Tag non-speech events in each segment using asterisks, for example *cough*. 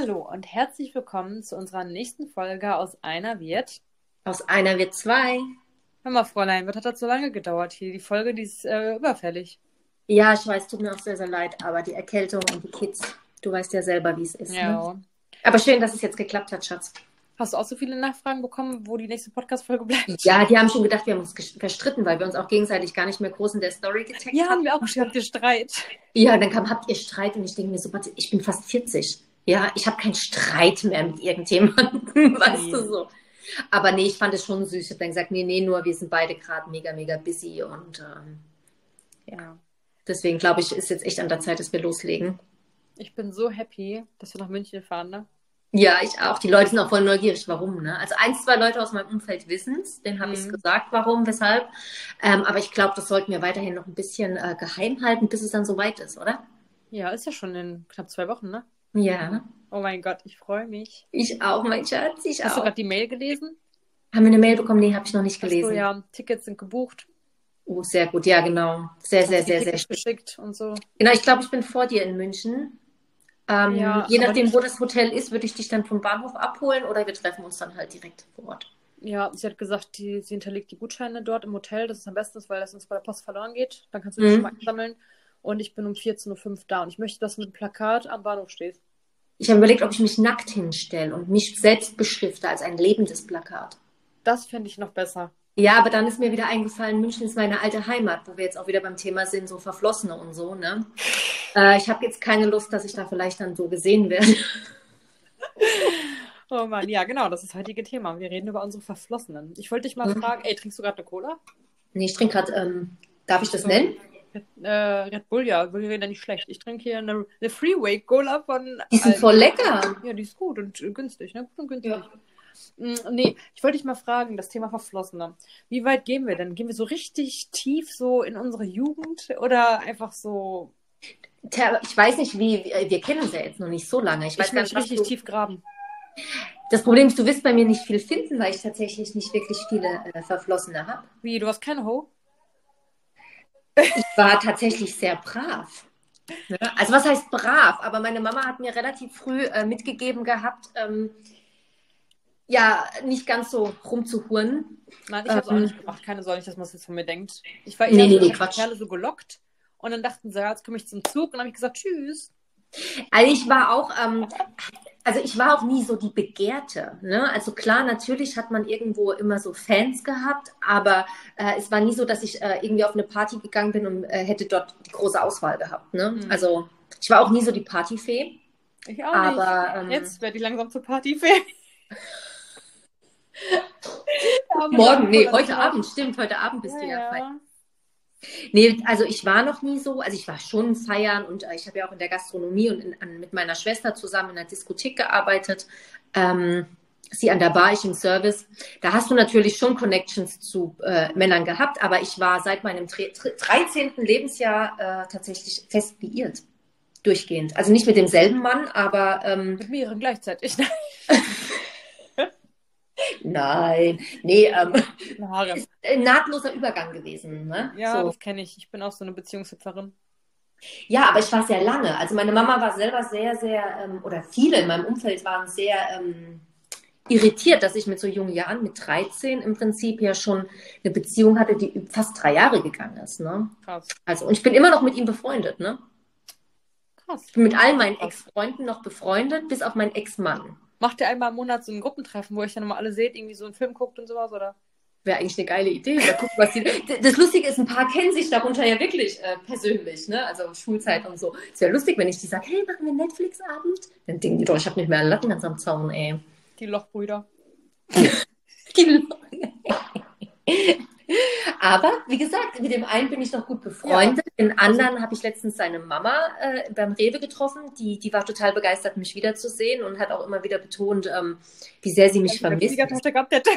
Hallo und herzlich willkommen zu unserer nächsten Folge aus Einer wird. Aus einer wird zwei. Hör mal, Fräulein, was hat das so lange gedauert hier? Die Folge, die ist äh, überfällig. Ja, ich weiß, tut mir auch sehr, sehr leid, aber die Erkältung und die Kids, du weißt ja selber, wie es ist. Ja. Ne? Aber schön, dass es jetzt geklappt hat, Schatz. Hast du auch so viele Nachfragen bekommen, wo die nächste Podcast-Folge bleibt? Ja, die haben schon gedacht, wir haben uns verstritten, weil wir uns auch gegenseitig gar nicht mehr groß in der Story getaggt Ja, haben. haben wir auch schon. Habt ihr Streit? Ja, dann kam, habt ihr Streit und ich denke mir so, warte, ich bin fast 40. Ja, ich habe keinen Streit mehr mit irgendjemandem, *laughs* weißt Nee. du so. Aber nee, ich fand es schon süß. Ich habe dann gesagt, nee, nee, nur wir sind beide gerade mega, mega busy und ähm, Ja. deswegen glaube ich, ist jetzt echt an der Zeit, dass wir loslegen. Ich bin so happy, dass wir nach München fahren, ne? Ja, ich auch. Die Leute sind auch voll neugierig, warum. Ne? Also ein, zwei Leute aus meinem Umfeld wissen es, denen habe ich Mhm. gesagt, warum, weshalb. Ähm, aber ich glaube, das sollten wir weiterhin noch ein bisschen äh, geheim halten, bis es dann soweit ist, oder? Ja, ist ja schon in knapp zwei Wochen, ne? Ja, Oh mein Gott, ich freue mich. ich auch, mein Schatz, ich Hast du auch. gerade die Mail gelesen? Haben wir eine Mail bekommen? Nee, habe ich noch nicht Ach gelesen. so, ja, Tickets sind gebucht. Oh, sehr gut, ja, genau. Sehr, sehr, sehr, sehr schön. geschickt und so. Genau, ich glaube, ich bin vor dir in München. Ähm, Ja, je nachdem, wo das Hotel ist, würde ich dich dann vom Bahnhof abholen oder wir treffen uns dann halt direkt vor Ort. Ja, sie hat gesagt, die, sie hinterlegt die Gutscheine dort im Hotel. Das ist am besten, weil das uns bei der Post verloren geht. Dann kannst du die Mhm. schon mal einsammeln. Und ich bin um 14.05 Uhr da. Und ich möchte, dass du mit dem Plakat am Bahnhof stehst. Ich habe überlegt, ob ich mich nackt hinstelle und mich selbst beschrifte als ein lebendes Plakat. Das fände ich noch besser. Ja, aber dann ist mir wieder eingefallen, München ist meine alte Heimat, wo wir jetzt auch wieder beim Thema sind, so Verflossene und so, ne? Äh, ich habe jetzt keine Lust, dass ich da vielleicht dann so gesehen werde. *laughs* Oh Mann, ja, genau, das ist das heutige Thema. Wir reden über unsere Verflossenen. Ich wollte dich mal Mhm. fragen, ey, trinkst du gerade eine Cola? Nee, ich trinke gerade, ähm, darf ich das nennen? Äh, Red Bull, ja, Bull wäre nicht schlecht. Ich trinke hier eine, eine Freeway Cola von. Die sind Aldi. voll lecker. Ja, die ist gut und günstig, ne? Gut und günstig. Mm, Nee, ich wollte dich mal fragen, das Thema Verflossene. Wie weit gehen wir denn? Gehen wir so richtig tief so in unsere Jugend oder einfach so. Tja, Ich weiß nicht, wie, wir kennen uns ja jetzt noch nicht so lange. Ich weiß Ich gar möchte nicht, richtig du, tief graben. Das Problem ist, du wirst bei mir nicht viel finden, weil ich tatsächlich nicht wirklich viele äh, Verflossene habe. Wie, du hast keine Ho? Ich war tatsächlich sehr brav. Ne? Also was heißt brav? Aber meine Mama hat mir relativ früh äh, mitgegeben gehabt, ähm, ja, nicht ganz so rumzuhuren. Nein, ich habe es auch Ähm. nicht gemacht. Keine Sorge, dass man es jetzt von mir denkt. Ich war eher nee, so, nee, Quatsch. Kerle so gelockt und dann dachten sie, ja, jetzt komme ich zum Zug und dann habe ich gesagt, tschüss. Also ich war auch, ähm, also ich war auch nie so die Begehrte. Ne? Also klar, natürlich hat man irgendwo immer so Fans gehabt, aber äh, es war nie so, dass ich äh, irgendwie auf eine Party gegangen bin und äh, hätte dort die große Auswahl gehabt. Ne? Mhm. Also ich war auch nie so die Partyfee. Ich auch Aber, nicht. ähm, Jetzt werde ich langsam zur Partyfee. *laughs* Morgen, nee, heute Abend, stimmt, heute Abend bist Ja, du ja, ja. Nee, also ich war noch nie so, also ich war schon feiern und äh, ich habe ja auch in der Gastronomie und in, an, mit meiner Schwester zusammen in der Diskothek gearbeitet. Ähm, sie an der Bar, ich im Service. Da hast du natürlich schon Connections zu äh, Männern gehabt, aber ich war seit meinem tre- tre- 13. Lebensjahr äh, tatsächlich fest liiert. Durchgehend. Also nicht mit demselben Mann, aber ähm, Mit mehreren gleichzeitig. *laughs* nein, nee, ähm, Eine Harem. ein nahtloser Übergang gewesen. Ne? Ja, so. das kenne ich. Ich bin auch so eine Beziehungshüpferin. Ja, aber ich war sehr lange. Also meine Mama war selber sehr, sehr, ähm, oder viele in meinem Umfeld waren sehr ähm, irritiert, dass ich mit so jungen Jahren, mit 13 im Prinzip ja schon eine Beziehung hatte, die fast drei Jahre gegangen ist. Ne? Krass. Also, und ich bin immer noch mit ihm befreundet. Ne? Krass. Ich bin mit all meinen Ex-Freunden noch befreundet, bis auf meinen Ex-Mann. Macht ihr einmal im Monat so ein Gruppentreffen, wo ich dann mal alle seht, irgendwie so einen Film guckt und sowas, oder? Wäre eigentlich eine geile Idee. Mal gucken, was die... Das Lustige ist, ein paar kennen sich darunter ja wirklich äh, persönlich, ne? Also Schulzeit und so. Es wäre lustig, wenn ich die sage, hey, machen wir Netflix-Abend? Dann denken die doch, ich habe nicht mehr einen Latten ganz am Zaun, ey. Die Lochbrüder. *laughs* Die Aber wie gesagt, mit dem einen bin ich noch gut befreundet. Den anderen habe ich letztens seine Mama äh, beim Rewe getroffen. Die, die war total begeistert, mich wiederzusehen und hat auch immer wieder betont, ähm, wie sehr sie mich Als vermisst. Schwiegertochter gehabt hätte.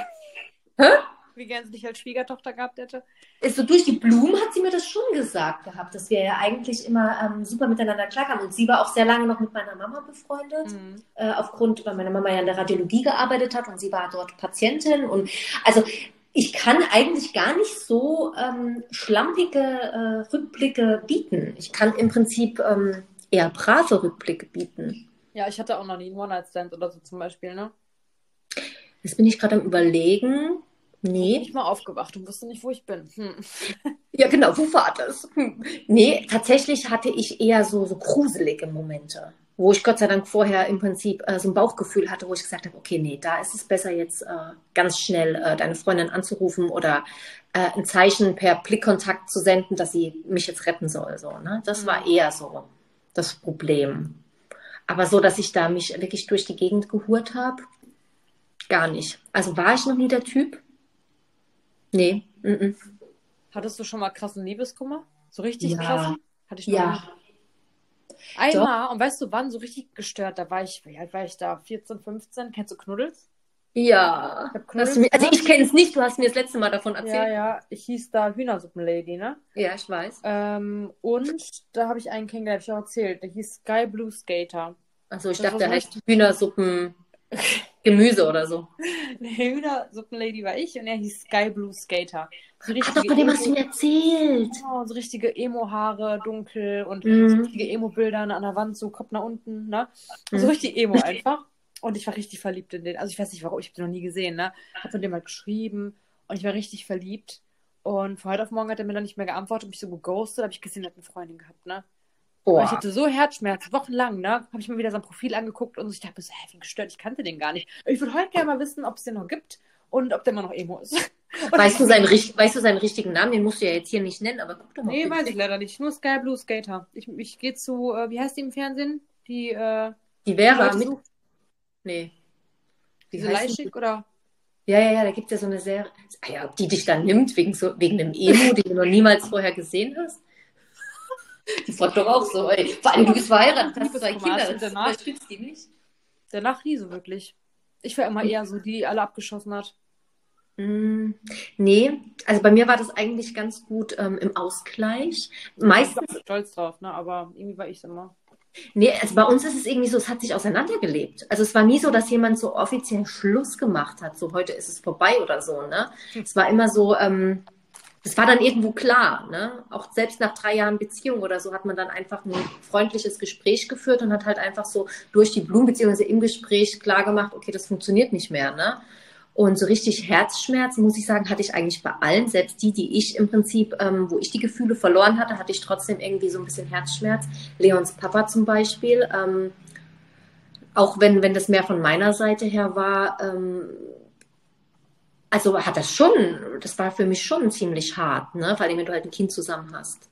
Hä? Wie gern sie dich als Schwiegertochter gehabt hätte. Ist so durch die Blumen hat sie mir das schon gesagt gehabt, dass wir ja eigentlich immer ähm, super miteinander klarkamen. Und sie war auch sehr lange noch mit meiner Mama befreundet, Mhm. äh, aufgrund, weil meine Mama ja in der Radiologie gearbeitet hat und sie war dort Patientin. Und also ich kann eigentlich gar nicht so ähm, schlampige äh, Rückblicke bieten. Ich kann im Prinzip ähm, eher brave Rückblicke bieten. Ja, ich hatte auch noch nie einen One-Night-Stand oder so zum Beispiel, ne? Jetzt bin ich gerade am Überlegen. Bin Nee. ich mal aufgewacht und wusste nicht, wo ich bin. Hm. *laughs* Ja, genau, wo war das? Hm. Nee, tatsächlich hatte ich eher so, so gruselige Momente, wo ich Gott sei Dank vorher im Prinzip äh, so ein Bauchgefühl hatte, wo ich gesagt habe, okay, nee, da ist es besser jetzt äh, ganz schnell äh, deine Freundin anzurufen oder äh, ein Zeichen per Blickkontakt zu senden, dass sie mich jetzt retten soll. So, ne? Das war eher so das Problem. Aber so, dass ich da mich wirklich durch die Gegend gehurt habe, gar nicht. Also war ich noch nie der Typ? Nee. Mm -mm. Hattest du schon mal krassen Liebeskummer? So richtig Ja. krassen? Hatte ich noch Ja. nie. Einmal, und weißt du wann, so richtig gestört, da war ich, wie alt war ich da? 14, 15? Kennst du Knuddels? Ja. Ich mir, also ich kenne es nicht, du hast mir das letzte Mal davon Ja, erzählt. ja, ich hieß da Hühnersuppenlady, ne? Ja, ich weiß. Ähm, und da habe ich einen kennengelernt, hab ich auch erzählt. Der hieß Sky Blue Skater. Also ich Das dachte, der heißt Hühnersuppen *laughs* Gemüse oder so. *laughs* Die Hühnersuppenlady war ich und er hieß Sky Blue Skater. So Ach doch, von dem hast du mir erzählt. Genau, so richtige Emo-Haare, dunkel und so Mhm. richtige Emo-Bilder an der Wand, so Kopf nach unten, ne? So Mhm. richtig Emo *laughs* einfach. Und ich war richtig verliebt in den. Also ich weiß nicht warum, ich habe den noch nie gesehen, ne? Hab mit dem halt geschrieben und ich war richtig verliebt. Und von heute auf morgen hat er mir dann nicht mehr geantwortet, mich so geghostet, habe ich gesehen, er hat eine Freundin gehabt, ne? Aber ich hatte so Herzschmerz, wochenlang, ne? Habe ich mir wieder sein Profil angeguckt und so, ich dachte so, hä, wie gestört, ich kannte den gar nicht. Ich würde heute gerne mal wissen, ob es den noch gibt und ob der immer noch Emo ist. *laughs* Weißt du, seinen, weißt du seinen richtigen Namen? Den musst du ja jetzt hier nicht nennen, aber guck doch mal. Nee, weiß ich leider nicht. Nur Sky Blue Skater. Ich, ich gehe zu, äh, wie heißt die im Fernsehen? Die, äh, Die Vera Leute mit. Nee. Wie diese heißt die? Leischig oder? Ja, ja, ja, da gibt es ja so eine Serie. Ah ja, ob die dich dann nimmt, wegen, so, wegen einem Emo, *laughs* den du noch niemals vorher gesehen hast. Die fand doch auch so, ey. Vor allem, du bist verheiratet, hast zwei Kinder. Das danach? unterstützt die nicht. Danach nie so wirklich. Ich war immer eher so, die alle abgeschossen hat. Mm, Nee, also bei mir war das eigentlich ganz gut ähm, im Ausgleich. Meistens, Ich war stolz drauf, ne? Aber irgendwie war ich es immer. nee, also bei uns ist es irgendwie so, es hat sich auseinandergelebt. Also es war nie so, dass jemand so offiziell Schluss gemacht hat, so heute ist es vorbei oder so, ne? Es war immer so, ähm, es war dann irgendwo klar, ne? Auch selbst nach drei Jahren Beziehung oder so hat man dann einfach ein freundliches Gespräch geführt und hat halt einfach so durch die Blumen beziehungsweise im Gespräch klar gemacht, okay, das funktioniert nicht mehr, ne? Und so richtig Herzschmerz, muss ich sagen, hatte ich eigentlich bei allen, selbst die, die ich im Prinzip, ähm, wo ich die Gefühle verloren hatte, hatte ich trotzdem irgendwie so ein bisschen Herzschmerz. Leons Papa zum Beispiel, ähm, auch wenn, wenn das mehr von meiner Seite her war, ähm, also hat das schon, das war für mich schon ziemlich hart, ne? Vor allem, wenn du halt ein Kind zusammen hast.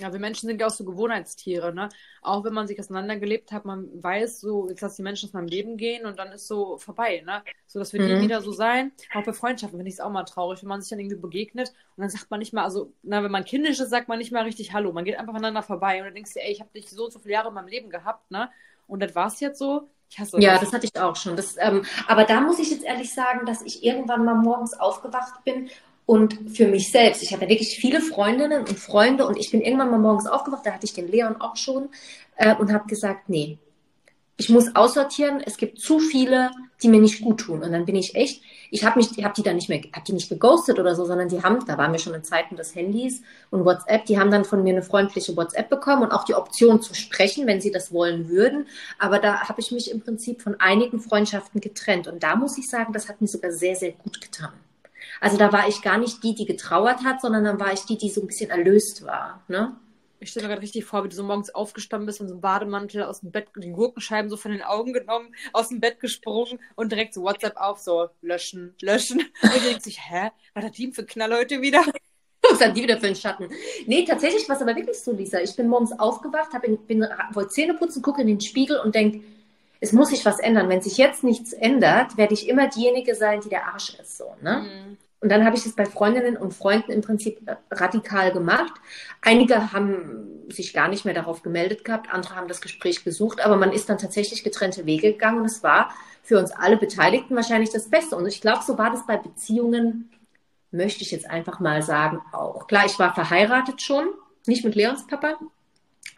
Ja, wir Menschen sind ja auch so Gewohnheitstiere, ne? Auch wenn man sich auseinandergelebt hat, man weiß so, jetzt lass die Menschen aus meinem Leben gehen und dann ist so vorbei, ne? So, dass wir nie Mhm. wieder so sein. Auch bei Freundschaften finde ich es auch mal traurig, wenn man sich dann irgendwie begegnet und dann sagt man nicht mal, also, na, wenn man kindisch ist, sagt man nicht mal richtig Hallo. Man geht einfach aneinander vorbei und dann denkst du, ey, ich habe dich so und so viele Jahre in meinem Leben gehabt, ne? Und das war's jetzt so. Hasse Ja, das. hatte ich auch schon. Das, ähm, aber da muss ich jetzt ehrlich sagen, dass ich irgendwann mal morgens aufgewacht bin und für mich selbst, ich hatte wirklich viele Freundinnen und Freunde und ich bin irgendwann mal morgens aufgewacht, da hatte ich den Leon auch schon äh, und habe gesagt, nee, ich muss aussortieren, es gibt zu viele, die mir nicht gut tun. Und dann bin ich echt, ich habe mich, ich habe die dann nicht mehr, habe die nicht geghostet oder so, sondern die haben, da waren wir schon in Zeiten des Handys und WhatsApp, die haben dann von mir eine freundliche WhatsApp bekommen und auch die Option zu sprechen, wenn sie das wollen würden. Aber da habe ich mich im Prinzip von einigen Freundschaften getrennt. Und da muss ich sagen, das hat mir sogar sehr, sehr gut getan. Also da war ich gar nicht die, die getrauert hat, sondern dann war ich die, die so ein bisschen erlöst war. Ne? Ich stelle mir gerade richtig vor, wie du so morgens aufgestanden bist und so einen Bademantel aus dem Bett, die Gurkenscheiben so von den Augen genommen, aus dem Bett gesprungen und direkt so WhatsApp auf, so löschen, löschen. Und du denkst sich, hä? Was hat die für Knall heute wieder? Was hat die wieder für einen Schatten? Nee, tatsächlich war es aber wirklich so, Lisa. Ich bin morgens aufgewacht, hab in, bin, wollte Zähne putzen, gucke in den Spiegel und denke, es muss sich was ändern. Wenn sich jetzt nichts ändert, werde ich immer diejenige sein, die der Arsch ist. So, ne? Mhm. Und dann habe ich es bei Freundinnen und Freunden im Prinzip radikal gemacht. Einige haben sich gar nicht mehr darauf gemeldet gehabt, andere haben das Gespräch gesucht, aber man ist dann tatsächlich getrennte Wege gegangen und es war für uns alle Beteiligten wahrscheinlich das Beste. Und ich glaube, so war das bei Beziehungen, möchte ich jetzt einfach mal sagen, auch. Klar, ich war verheiratet schon, nicht mit Leons Papa,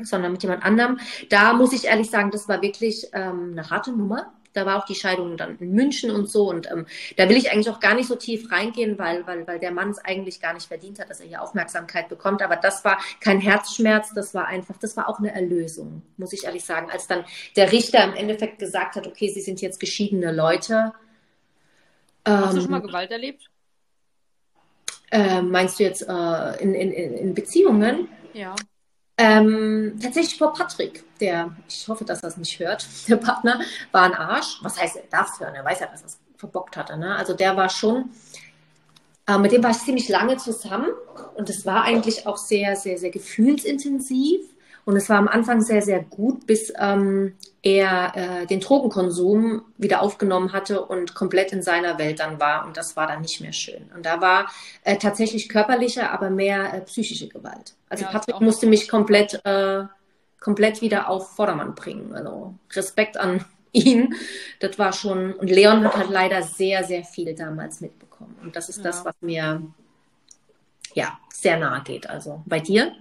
sondern mit jemand anderem. Da muss ich ehrlich sagen, das war wirklich ähm, eine harte Nummer. Da war auch die Scheidung dann in München und so. Und ähm, da will ich eigentlich auch gar nicht so tief reingehen, weil, weil, weil der Mann es eigentlich gar nicht verdient hat, dass er hier Aufmerksamkeit bekommt. Aber das war kein Herzschmerz, das war einfach, das war auch eine Erlösung, muss ich ehrlich sagen. Als dann der Richter im Endeffekt gesagt hat, okay, Sie sind jetzt geschiedene Leute. Hast du schon mal ähm, Gewalt erlebt? Äh, meinst du jetzt äh, in, in, in Beziehungen? Ja. Ähm, tatsächlich vor Patrick, der, ich hoffe, dass er es nicht hört, *laughs* der Partner, war ein Arsch. Was heißt, er darf es hören, er weiß ja, dass er es verbockt hatte. Ne? Also der war schon, äh, mit dem war ich ziemlich lange zusammen und es war eigentlich auch sehr, sehr, sehr gefühlsintensiv. Und es war am Anfang sehr, sehr gut, bis ähm, er äh, den Drogenkonsum wieder aufgenommen hatte und komplett in seiner Welt dann war. Und das war dann nicht mehr schön. Und da war äh, tatsächlich körperliche, aber mehr äh, psychische Gewalt. Also ja, Patrick musste mich komplett, äh, komplett wieder auf Vordermann bringen. Also Respekt an *laughs* ihn. Das war schon. Und Leon hat halt leider sehr, sehr viel damals mitbekommen. Und das ist ja. das, was mir ja sehr nahe geht. Also bei dir?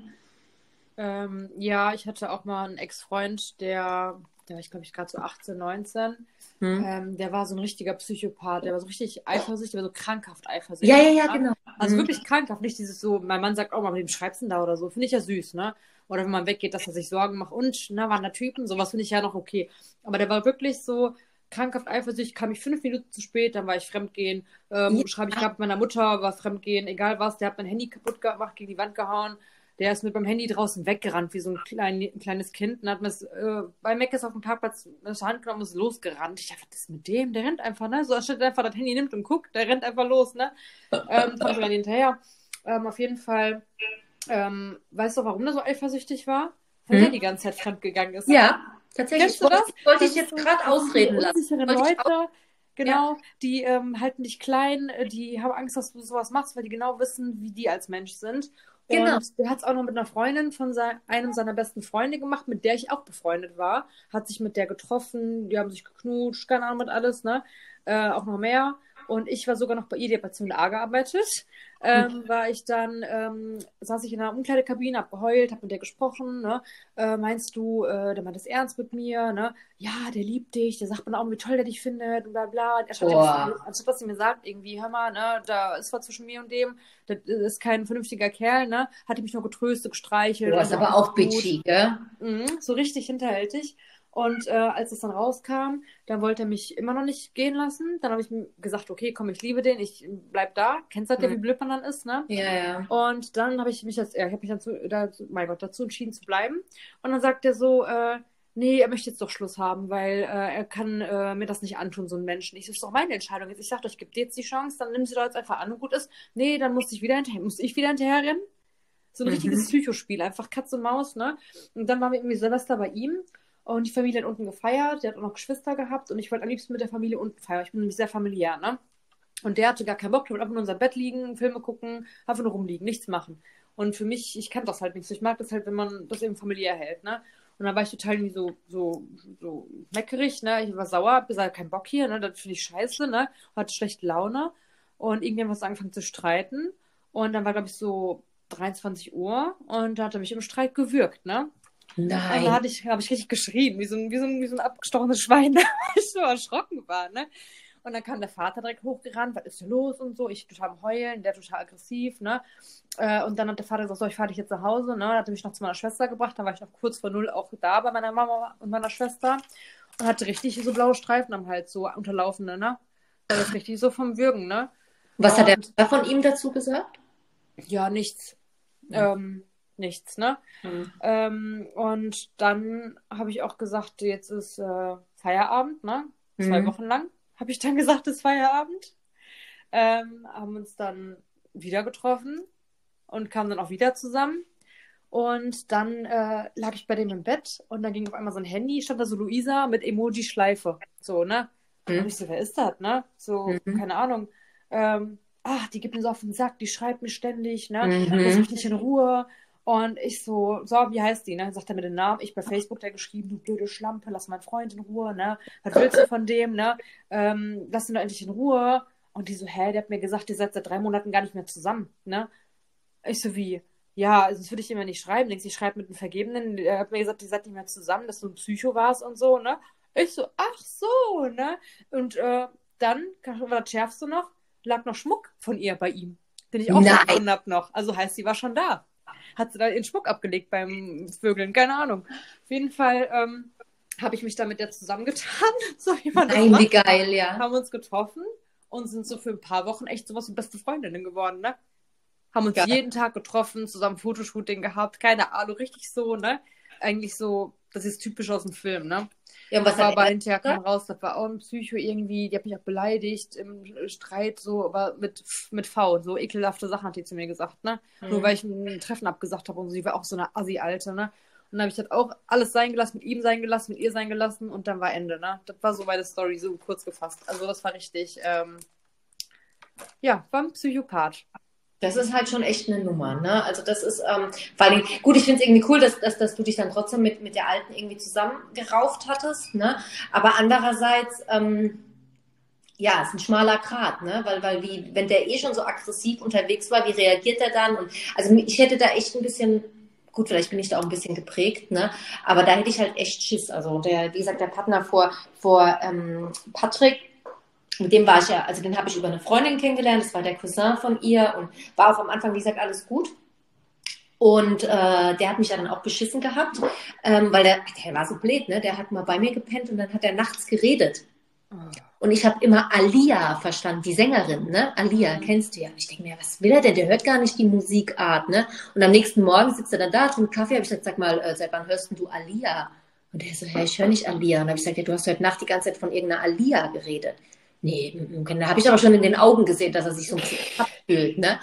Ähm, ja, ich hatte auch mal einen Ex-Freund, der, der war ich glaube ich gerade so 18, 19. Hm. Ähm, der war so ein richtiger Psychopath, der war so richtig eifersüchtig, der war so krankhaft eifersüchtig. Ja, ja, ja, genau. Also hm. wirklich krankhaft, nicht dieses so, mein Mann sagt, oh, mal, mit dem schreibst du da oder so. Finde ich ja süß, ne? Oder wenn man weggeht, dass er sich Sorgen macht und, na, waren da Typen, sowas finde ich ja noch okay. Aber der war wirklich so, krankhaft eifersüchtig, kam ich fünf Minuten zu spät, dann war ich fremdgehen, ähm, ja. schreibe ich gerade meiner Mutter, war fremdgehen, egal was, der hat mein Handy kaputt gemacht, gegen die Wand gehauen, der ist mit beim Handy draußen weggerannt, wie so ein, klein, ein kleines Kind. Und hat mir äh, bei Meckes auf dem Parkplatz das Hand genommen und ist losgerannt. Ich dachte, was ist mit dem? Der rennt einfach, ne? So anstatt einfach das Handy nimmt und guckt, der rennt einfach los, ne? Ähm, kommt dann hinterher. Ähm, auf jeden Fall, ähm, weißt du, warum der so eifersüchtig war? Weil hm? der die ganze Zeit fremd gegangen ist. Ja, tatsächlich. Kennst du das? Wollte ich jetzt gerade ausreden lassen. Leute, Genau, ja. die ähm, halten dich klein, äh, die haben Angst, dass du sowas machst, weil die genau wissen, wie die als Mensch sind. Genau. Und der hat es auch noch mit einer Freundin von sein, einem seiner besten Freunde gemacht, mit der ich auch befreundet war. Hat sich mit der getroffen, die haben sich geknutscht, keine Ahnung mit alles, ne? Äh, auch noch mehr. Und ich war sogar noch bei ihr, die hat bei Zimmer A gearbeitet ähm, war ich dann, ähm, saß ich in einer Umkleidekabine, hab geheult, hab mit der gesprochen, ne? Äh, meinst du, äh, der meint es ernst mit mir, ne? Ja, der liebt dich, der sagt mir auch, wie toll der dich findet und bla bla. Und er schaut anstatt was sie mir sagt, irgendwie, hör mal, ne, da ist was zwischen mir und dem, das ist kein vernünftiger Kerl, ne? Hat mich nur getröstet, gestreichelt. Du warst aber auch bitchy, gell? Mhm, so richtig hinterhältig. Und äh, als es dann rauskam, dann wollte er mich immer noch nicht gehen lassen. Dann habe ich ihm gesagt, okay, komm, ich liebe den, ich bleib da. Kennst du halt, mhm. wie blöd man dann ist, ne? Ja, ja. Und dann habe ich mich jetzt, ja, ich habe mich dazu, dazu, mein Gott, dazu entschieden zu bleiben. Und dann sagt er so, äh, nee, er möchte jetzt doch Schluss haben, weil äh, er kann äh, mir das nicht antun, so ein Menschen. Ich, das ist doch meine Entscheidung. Jetzt, ich sage ich gebe dir jetzt die Chance, dann nimm sie doch jetzt einfach an und gut ist. Nee, dann muss ich wieder hinterher, muss ich wieder hinterher rennen. So ein mhm. richtiges Psychospiel, einfach Katz und Maus, ne? Und dann waren wir irgendwie Silvester bei ihm und die Familie hat unten gefeiert. Der hat auch noch Geschwister gehabt und ich wollte am liebsten mit der Familie unten feiern. Ich bin nämlich sehr familiär, ne? Und der hatte gar keinen Bock, der wollte einfach nur in unser Bett liegen, Filme gucken, einfach nur rumliegen, nichts machen. Und für mich, ich kann das halt nicht so. Ich mag das halt, wenn man das eben familiär hält, ne? Und dann war ich total irgendwie so, so, so meckerig, ne? Ich war sauer, hab gesagt, kein Bock hier, ne? Das finde ich scheiße, ne? Hatte schlechte Laune. Und irgendwie haben wir angefangen zu streiten. Und dann war, glaube ich, so 23 Uhr und da hat er mich im Streit gewürgt, ne? Nein. Da hatte ich, habe ich richtig geschrien, wie so ein, wie so ein, wie so ein abgestochenes *laughs* Schwein, weil ich so erschrocken war, ne? Und dann kam der Vater direkt hochgerannt, was ist hier los und so. Ich total am Heulen, der total aggressiv, ne? Äh, und dann hat der Vater gesagt, so, ich fahre dich jetzt nach Hause, ne? Dann hat er mich noch zu meiner Schwester gebracht, dann war ich noch kurz vor null auch da bei meiner Mama und meiner Schwester und hatte richtig so blaue Streifen am Hals, so unterlaufende, ne? Das richtig so vom Würgen, ne? Was und, hat er von ihm dazu gesagt? Ja, nichts. Mhm. Ähm, nichts, ne? Mhm. Ähm, und dann habe ich auch gesagt, jetzt ist äh, Feierabend, ne? Zwei mhm. Wochen lang habe ich dann *laughs* gesagt, ist Feierabend. Ähm, haben uns dann wieder getroffen und kamen dann auch wieder zusammen. Und dann äh, lag ich bei dem im Bett und dann ging auf einmal so ein Handy, stand da so Luisa mit Emoji-Schleife. So, ne? Mhm. Und ich so, wer ist das, ne? So, mhm. keine Ahnung. Ähm, ach, die gibt mir so auf den Sack, die schreibt mir ständig, ne? Mhm. Lass mich nicht in Ruhe. Und ich so, so, wie heißt die? Ne? Dann sagt er mir den Namen. Ich bei Facebook da geschrieben, du blöde Schlampe, lass meinen Freund in Ruhe, ne? Was willst du von dem, ne? Ähm, lass ihn doch endlich in Ruhe. Und die so, hä, der hat mir gesagt, ihr seid seit drei Monaten gar nicht mehr zusammen, ne? Ich so, wie? Ja, sonst würde ich immer nicht schreiben. Denkst ich schreibe mit einem Vergebenen. Er hat mir gesagt, ihr seid nicht mehr zusammen, dass du ein Psycho warst und so, ne? Ich so, ach so, ne? Und äh, dann, war das schärfste noch, lag noch Schmuck von ihr bei ihm, den ich auch gefunden hab noch. Also heißt, sie war schon da. Hat sie da ihren Schmuck abgelegt beim Vögeln, keine Ahnung. Auf jeden Fall ähm, habe ich mich da mit der zusammengetan, so wie man das Nein, wie geil, ja. Haben uns getroffen und sind so für ein paar Wochen echt sowas wie beste Freundinnen geworden, ne? Haben uns Geil. jeden Tag getroffen, zusammen Fotoshooting gehabt, keine Ahnung, richtig so, ne? Eigentlich so, das ist typisch aus dem Film, ne? Ja, was war er hinterher kam raus, das war auch ein Psycho irgendwie, die hat mich auch beleidigt im Streit, so, aber mit, mit V, so ekelhafte Sachen hat die zu mir gesagt, ne? Nur Mhm. weil ich ein Treffen abgesagt habe und so, sie war auch so eine Assi-Alte, ne? Und dann habe ich das auch alles sein gelassen, mit ihm sein gelassen, mit ihr sein gelassen und dann war Ende, ne? Das war so meine Story, so kurz gefasst. Also das war richtig, ähm, ja, war ein Psychopath. Das ist halt schon echt eine Nummer, ne? Also das ist, ähm, vor allem, gut, ich finde es irgendwie cool, dass, dass, dass du dich dann trotzdem mit, mit der Alten irgendwie zusammengerauft hattest, ne? Aber andererseits, ähm, ja, ist ein schmaler Grat, ne? Weil, weil wie, wenn der eh schon so aggressiv unterwegs war, wie reagiert er dann? Und also ich hätte da echt ein bisschen, gut, vielleicht bin ich da auch ein bisschen geprägt, ne? Aber da hätte ich halt echt Schiss. Also der, wie gesagt, der Partner vor, vor ähm, Patrick, mit dem war ich ja, also den habe ich über eine Freundin kennengelernt, das war der Cousin von ihr und war auch am Anfang, wie gesagt, alles gut. Und äh, der hat mich ja dann auch beschissen gehabt, ähm, weil der, der war so blöd, ne? Der hat mal bei mir gepennt und dann hat er nachts geredet. Und ich habe immer Alia verstanden, die Sängerin, ne? Alia, kennst du ja. Und ich denke mir, was will er denn? Der hört gar nicht die Musikart, ne? Und am nächsten Morgen sitzt er dann da, trinkt Kaffee. Habe ich gesagt, sag mal, äh, seit wann hörst du Alia? Und er so, ja, ich höre nicht Alia. Und habe ich gesagt, ja, du hast heute Nacht die ganze Zeit von irgendeiner Alia geredet. Nee, da habe ich aber schon in den Augen gesehen, dass er sich so ein bisschen abfühlt, ne?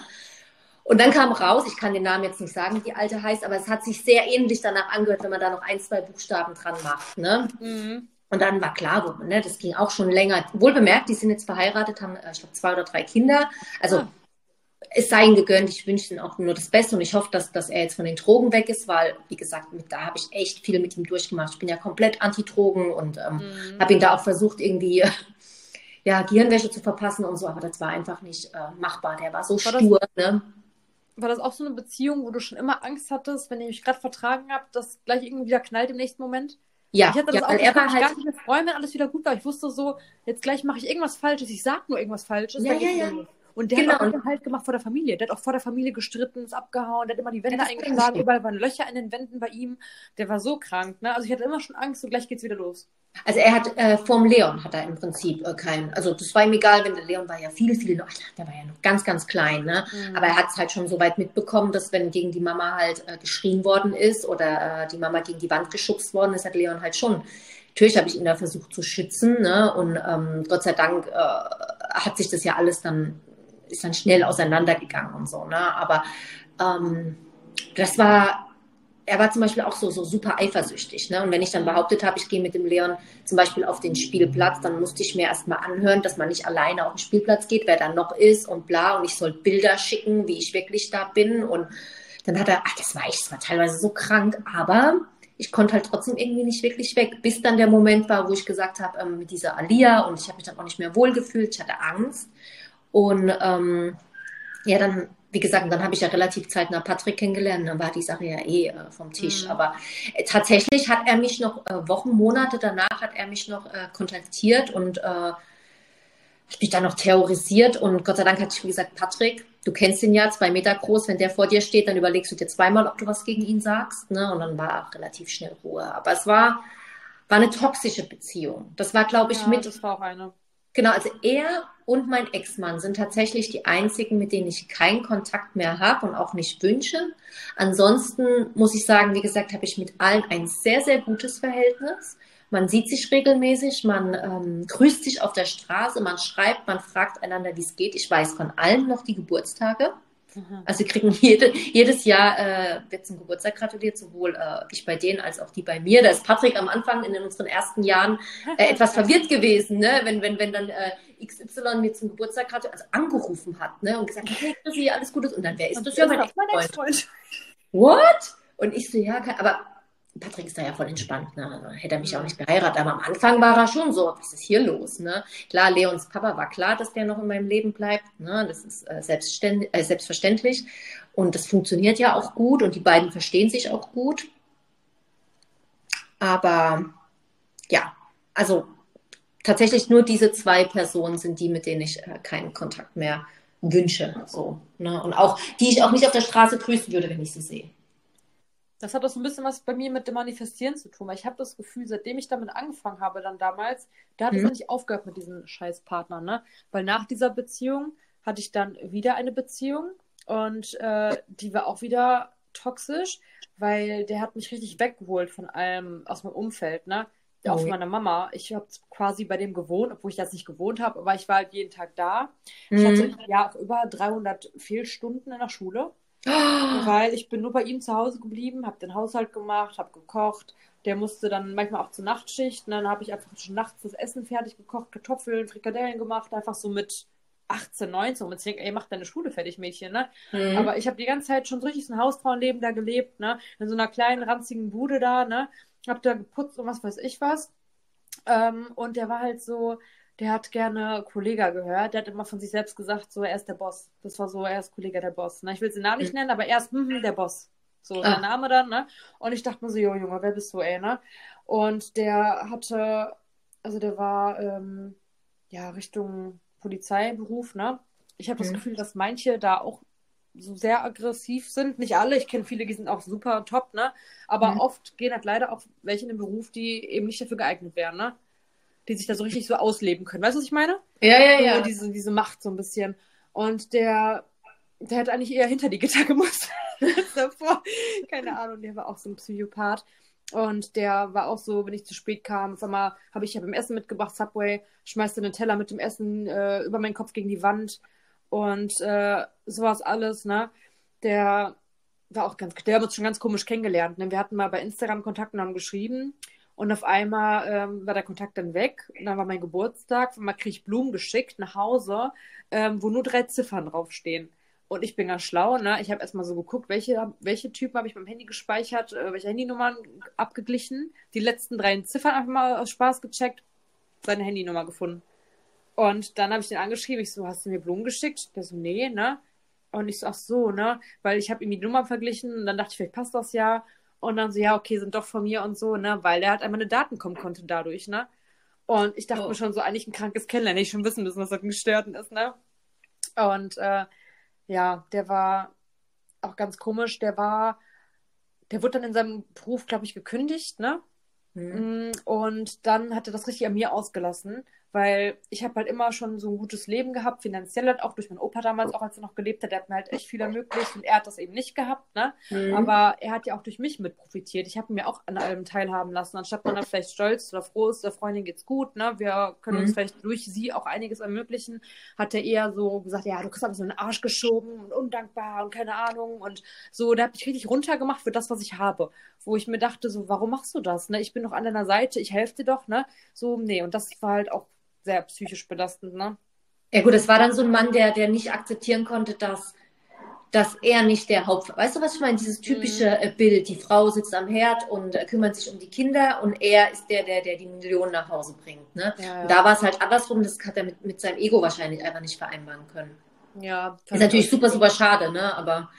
Und dann kam raus, ich kann den Namen jetzt nicht sagen, wie die alte heißt, aber es hat sich sehr ähnlich danach angehört, wenn man da noch ein, zwei Buchstaben dran macht, ne? Mhm. Und dann war klar, wo- ne, das ging auch schon länger. Wohl bemerkt, die sind jetzt verheiratet, haben, äh, ich glaube, zwei oder drei Kinder. Also Ah. es sei ihnen gegönnt, ich wünsche ihnen auch nur das Beste und ich hoffe, dass, dass er jetzt von den Drogen weg ist, weil, wie gesagt, mit, da habe ich echt viel mit ihm durchgemacht. Ich bin ja komplett anti-Drogen und ähm, Mhm. habe ihn da auch versucht, irgendwie ja, Gehirnwäsche zu verpassen und so, aber das war einfach nicht äh, machbar. Der war so War das- stur. Ne? War das auch so eine Beziehung, wo du schon immer Angst hattest, wenn ihr mich gerade vertragen habt, dass gleich irgendwie wieder knallt im nächsten Moment? Ja, Ich hatte das ja auch, ich er war mich halt gar nicht mehr freuen, wenn alles wieder gut war. Ich wusste so, jetzt gleich mache ich irgendwas Falsches, ich sag nur irgendwas Falsches. Ja, ja, ja. los. Und der Genau. hat auch Halt gemacht vor der Familie. Der hat auch vor der Familie gestritten, ist abgehauen, der hat immer die Wände eingeschlagen, überall waren Löcher in den Wänden bei ihm. Der war so krank, ne? Also ich hatte immer schon Angst, so gleich geht's wieder los. Also er hat äh, vorm Leon hat er im Prinzip äh, kein, also das war ihm egal, wenn der Leon war ja viel, viel der war ja noch ganz, ganz klein, ne? Mhm. Aber er hat es halt schon so weit mitbekommen, dass wenn gegen die Mama halt äh, geschrien worden ist oder äh, die Mama gegen die Wand geschubst worden ist, hat Leon halt schon. Natürlich habe ich ihn da versucht zu schützen, ne? Und ähm, Gott sei Dank äh, hat sich das ja alles dann, ist dann schnell auseinandergegangen und so, ne? Aber ähm, das war, er war zum Beispiel auch so, so super eifersüchtig. Ne? Und wenn ich dann behauptet habe, ich gehe mit dem Leon zum Beispiel auf den Spielplatz, dann musste ich mir erstmal anhören, dass man nicht alleine auf den Spielplatz geht, wer da noch ist und bla. Und ich soll Bilder schicken, wie ich wirklich da bin. Und dann hat er, ach, das war echt, das war teilweise so krank, aber ich konnte halt trotzdem irgendwie nicht wirklich weg, bis dann der Moment war, wo ich gesagt habe, ähm, mit dieser Alia und ich habe mich dann auch nicht mehr wohlgefühlt, ich hatte Angst. Und ähm, ja, dann, wie gesagt, dann habe ich ja relativ zeitnah Patrick kennengelernt, dann war die Sache ja eh äh, vom Tisch. Mhm. Aber äh, tatsächlich hat er mich noch äh, Wochen, Monate danach hat er mich noch äh, kontaktiert und äh, hat mich dann noch terrorisiert und Gott sei Dank hatte ich, wie gesagt, Patrick, du kennst ihn ja, zwei Meter groß, wenn der vor dir steht, dann überlegst du dir zweimal, ob du was gegen ihn sagst, ne? Und dann war auch relativ schnell Ruhe. Aber es war, war eine toxische Beziehung. Das war, glaube ich, ja, mit das war auch eine. Genau, also er und mein Ex-Mann sind tatsächlich die einzigen, mit denen ich keinen Kontakt mehr habe und auch nicht wünsche. Ansonsten muss ich sagen, wie gesagt, habe ich mit allen ein sehr, sehr gutes Verhältnis. Man sieht sich regelmäßig, man ähm, grüßt sich auf der Straße, man schreibt, man fragt einander, wie es geht. Ich weiß von allen noch die Geburtstage. Mhm. Also wir kriegen *laughs* jede, jedes Jahr äh, wird zum Geburtstag gratuliert, sowohl äh, ich bei denen als auch die bei mir. Da ist Patrick am Anfang in unseren ersten Jahren äh, *laughs* etwas verwirrt gewesen, ne? wenn, wenn, wenn dann äh, XY mir zum Geburtstag gratuliert, also angerufen hat ne? und gesagt hat, hey Chrissy, alles Gutes. Und dann, wer ist Und das? Ja, mein Ex-Freund. Ex-Freund. What? Und ich so, ja, aber Patrick ist da ja voll entspannt, ne? Also, hätte er mich auch nicht geheiratet, aber am Anfang war er schon so, was ist hier los, ne? Klar, Leons Papa war klar, dass der noch in meinem Leben bleibt, ne? Das ist äh, äh, selbstverständlich und das funktioniert ja auch gut und die beiden verstehen sich auch gut. Aber ja, also tatsächlich nur diese zwei Personen sind die, mit denen ich äh, keinen Kontakt mehr wünsche. So, ne? Und auch, die ich auch nicht auf der Straße grüßen würde, wenn ich sie sehe. Das hat auch so ein bisschen was bei mir mit dem Manifestieren zu tun, weil ich habe das Gefühl, seitdem ich damit angefangen habe, dann damals, da hat es mhm. nicht aufgehört mit diesen Scheißpartnern, ne? Weil nach dieser Beziehung hatte ich dann wieder eine Beziehung und äh, die war auch wieder toxisch, weil der hat mich richtig weggeholt von allem aus meinem Umfeld, ne? Oh. Auch von meiner Mama. Ich habe quasi bei dem gewohnt, obwohl ich das nicht gewohnt habe, aber ich war halt jeden Tag da. Mhm. Ich hatte ja auch über 300 Fehlstunden in der Schule. Oh. Weil ich bin nur bei ihm zu Hause geblieben, habe den Haushalt gemacht, habe gekocht. Der musste dann manchmal auch zur Nachtschicht. Und dann habe ich einfach schon nachts das Essen fertig gekocht, Kartoffeln, Frikadellen gemacht, einfach so mit 18, 19 und ich denke, ey, mach deine Schule fertig, Mädchen, ne? Mhm. Aber ich habe die ganze Zeit schon so richtig so ein Hausfrauenleben da gelebt, ne? In so einer kleinen, ranzigen Bude da, ne? Hab da geputzt und was weiß ich was. Ähm, und der war halt so, der hat gerne Kollega gehört. Der hat immer von sich selbst gesagt, so, er ist der Boss. Das war so, er ist Kollege der Boss. Ne? Ich will den Namen nicht nennen, aber er ist hm, der Boss. So, ah. der Name dann, ne? Und ich dachte mir so, jo, Junge, wer bist du, ey, ne? Und der hatte, also der war, ähm, ja, Richtung Polizeiberuf, ne? Ich habe mhm. das Gefühl, dass manche da auch so sehr aggressiv sind. Nicht alle, ich kenne viele, die sind auch super top, ne? Aber mhm. oft gehen halt leider auch welche in den Beruf, die eben nicht dafür geeignet wären, ne? Die sich da so richtig so ausleben können. Weißt du, was ich meine? Ja, ja, ja. diese, diese Macht so ein bisschen. Und der, der hätte eigentlich eher hinter die Gitter *laughs* gemusst davor. Keine Ahnung, der war auch so ein Psychopath. Und der war auch so, wenn ich zu spät kam, sag mal, habe ich ja beim Essen mitgebracht, Subway, schmeißte einen Teller mit dem Essen äh, über meinen Kopf gegen die Wand und äh, sowas alles, ne? Der war auch ganz, der hat uns schon ganz komisch kennengelernt. Ne? Wir hatten mal bei Instagram Kontakt und haben geschrieben und auf einmal ähm, war der Kontakt dann weg. Und dann war mein Geburtstag, und mal kriege ich Blumen geschickt nach Hause, ähm, wo nur drei Ziffern draufstehen. Und ich bin ganz schlau, ne? Ich habe erstmal so geguckt, welche, welche Typen habe ich beim Handy gespeichert, äh, welche Handynummern abgeglichen. Die letzten drei Ziffern einfach mal aus Spaß gecheckt, seine Handynummer gefunden. Und dann habe ich den angeschrieben, ich so, hast du mir Blumen geschickt? Der so, nee, ne? Und ich so, ach so, ne? Weil ich habe ihm die Nummern verglichen und dann dachte ich, vielleicht passt das ja. Und dann so, ja, okay, sind doch von mir und so, ne? Weil der halt einmal eine Daten kommen konnte dadurch, ne? Und ich dachte oh. mir schon so, eigentlich ein krankes Kennenlernen, ich schon wissen müssen, was das ein Gestörten ist, ne? Und äh, ja, der war auch ganz komisch. Der war, der wurde dann in seinem Beruf, glaube ich, gekündigt, ne? Mhm. Und dann hat er das richtig an mir ausgelassen weil ich habe halt immer schon so ein gutes Leben gehabt, finanziell halt auch durch meinen Opa damals, auch als er noch gelebt hat, der hat mir halt echt viel ermöglicht und er hat das eben nicht gehabt, ne? Mhm. Aber er hat ja auch durch mich mit profitiert. Ich habe mir auch an allem teilhaben lassen, anstatt man dann vielleicht stolz oder froh ist, der Freundin geht's gut, ne? Wir können mhm. uns vielleicht durch sie auch einiges ermöglichen, hat er eher so gesagt, ja, du kriegst aber so einen Arsch geschoben und undankbar und keine Ahnung und so, da habe ich richtig runtergemacht für das, was ich habe, wo ich mir dachte, so, warum machst du das, ne? Ich bin doch an deiner Seite, ich helfe dir doch, ne? So, nee, und das war halt auch sehr psychisch belastend, ne? Ja gut, es war dann so ein Mann, der, der nicht akzeptieren konnte, dass, dass er nicht der Haupt... Weißt du, was ich meine? Dieses typische mhm. Bild, die Frau sitzt am Herd und äh, kümmert sich um die Kinder und er ist der, der, der die Millionen nach Hause bringt. Ne? Ja, ja. Da war es halt andersrum, das hat er mit, mit seinem Ego wahrscheinlich einfach nicht vereinbaren können. Ja. Ist natürlich super, super schade, ne? Aber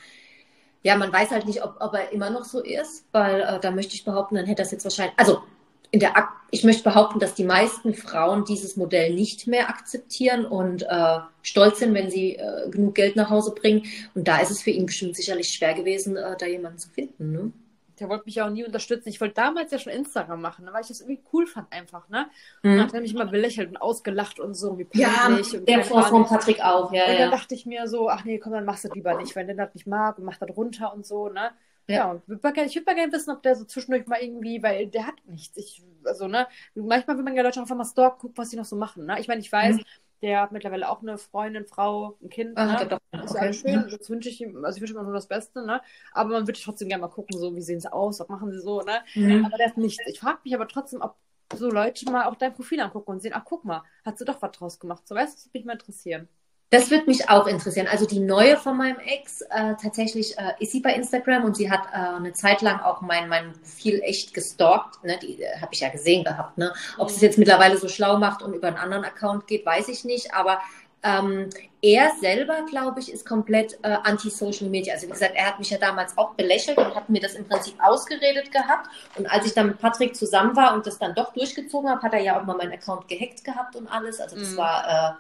ja, man weiß halt nicht, ob, ob er immer noch so ist, weil äh, da möchte ich behaupten, dann hätte das jetzt wahrscheinlich... Also in der, ich möchte behaupten, dass die meisten Frauen dieses Modell nicht mehr akzeptieren und äh, stolz sind, wenn sie äh, genug Geld nach Hause bringen. Und da ist es für ihn bestimmt sicherlich schwer gewesen, äh, da jemanden zu finden. Ne? Der wollte mich ja auch nie unterstützen. Ich wollte damals ja schon Instagram machen, ne, weil ich das irgendwie cool fand einfach. Ne? Mhm. Und dann hat er mich immer belächelt und ausgelacht und so. Wie ja, und der Vor von Patrick auch. Ja, und dann ja. dachte ich mir so, ach nee, komm, dann machst du lieber nicht, wenn der das nicht mag und macht das runter und so. Ne? Ja, gerne, ich würde mal gerne wissen, ob der so zwischendurch mal irgendwie, weil der hat nichts. Ich, also, ne, manchmal will man ja Leute einfach mal stalken, gucken, was die noch so machen. Ne? Ich meine, ich weiß, mhm. der hat mittlerweile auch eine Freundin, Frau, ein Kind. Ah, ne? Doch. Ist ja alles schön. Das wünsche ich ihm, also ich wünsche ihm nur das Beste, ne? Aber man würde trotzdem gerne mal gucken, so, wie sehen sie aus, was machen sie so, ne? Mhm. Aber der hat nichts. Ich frage mich aber trotzdem, ob so Leute mal auch dein Profil angucken und sehen, ach guck mal, hat sie doch was draus gemacht. So, weißt du, das würde mich mal interessieren. Das würde mich auch interessieren. Also die neue von meinem Ex, äh, tatsächlich äh, ist sie bei Instagram und sie hat äh, eine Zeit lang auch mein, mein Profil echt gestalkt. Ne? Die äh, habe ich ja gesehen gehabt. Ne? Ob sie es jetzt mittlerweile so schlau macht und über einen anderen Account geht, weiß ich nicht. Aber Ähm, er selber, glaube ich, ist komplett äh, anti-Social Media. Also wie gesagt, er hat mich ja damals auch belächelt und hat mir das im Prinzip ausgeredet gehabt. Und als ich dann mit Patrick zusammen war und das dann doch durchgezogen habe, hat er ja auch mal meinen Account gehackt gehabt und alles. Also das mhm. war äh,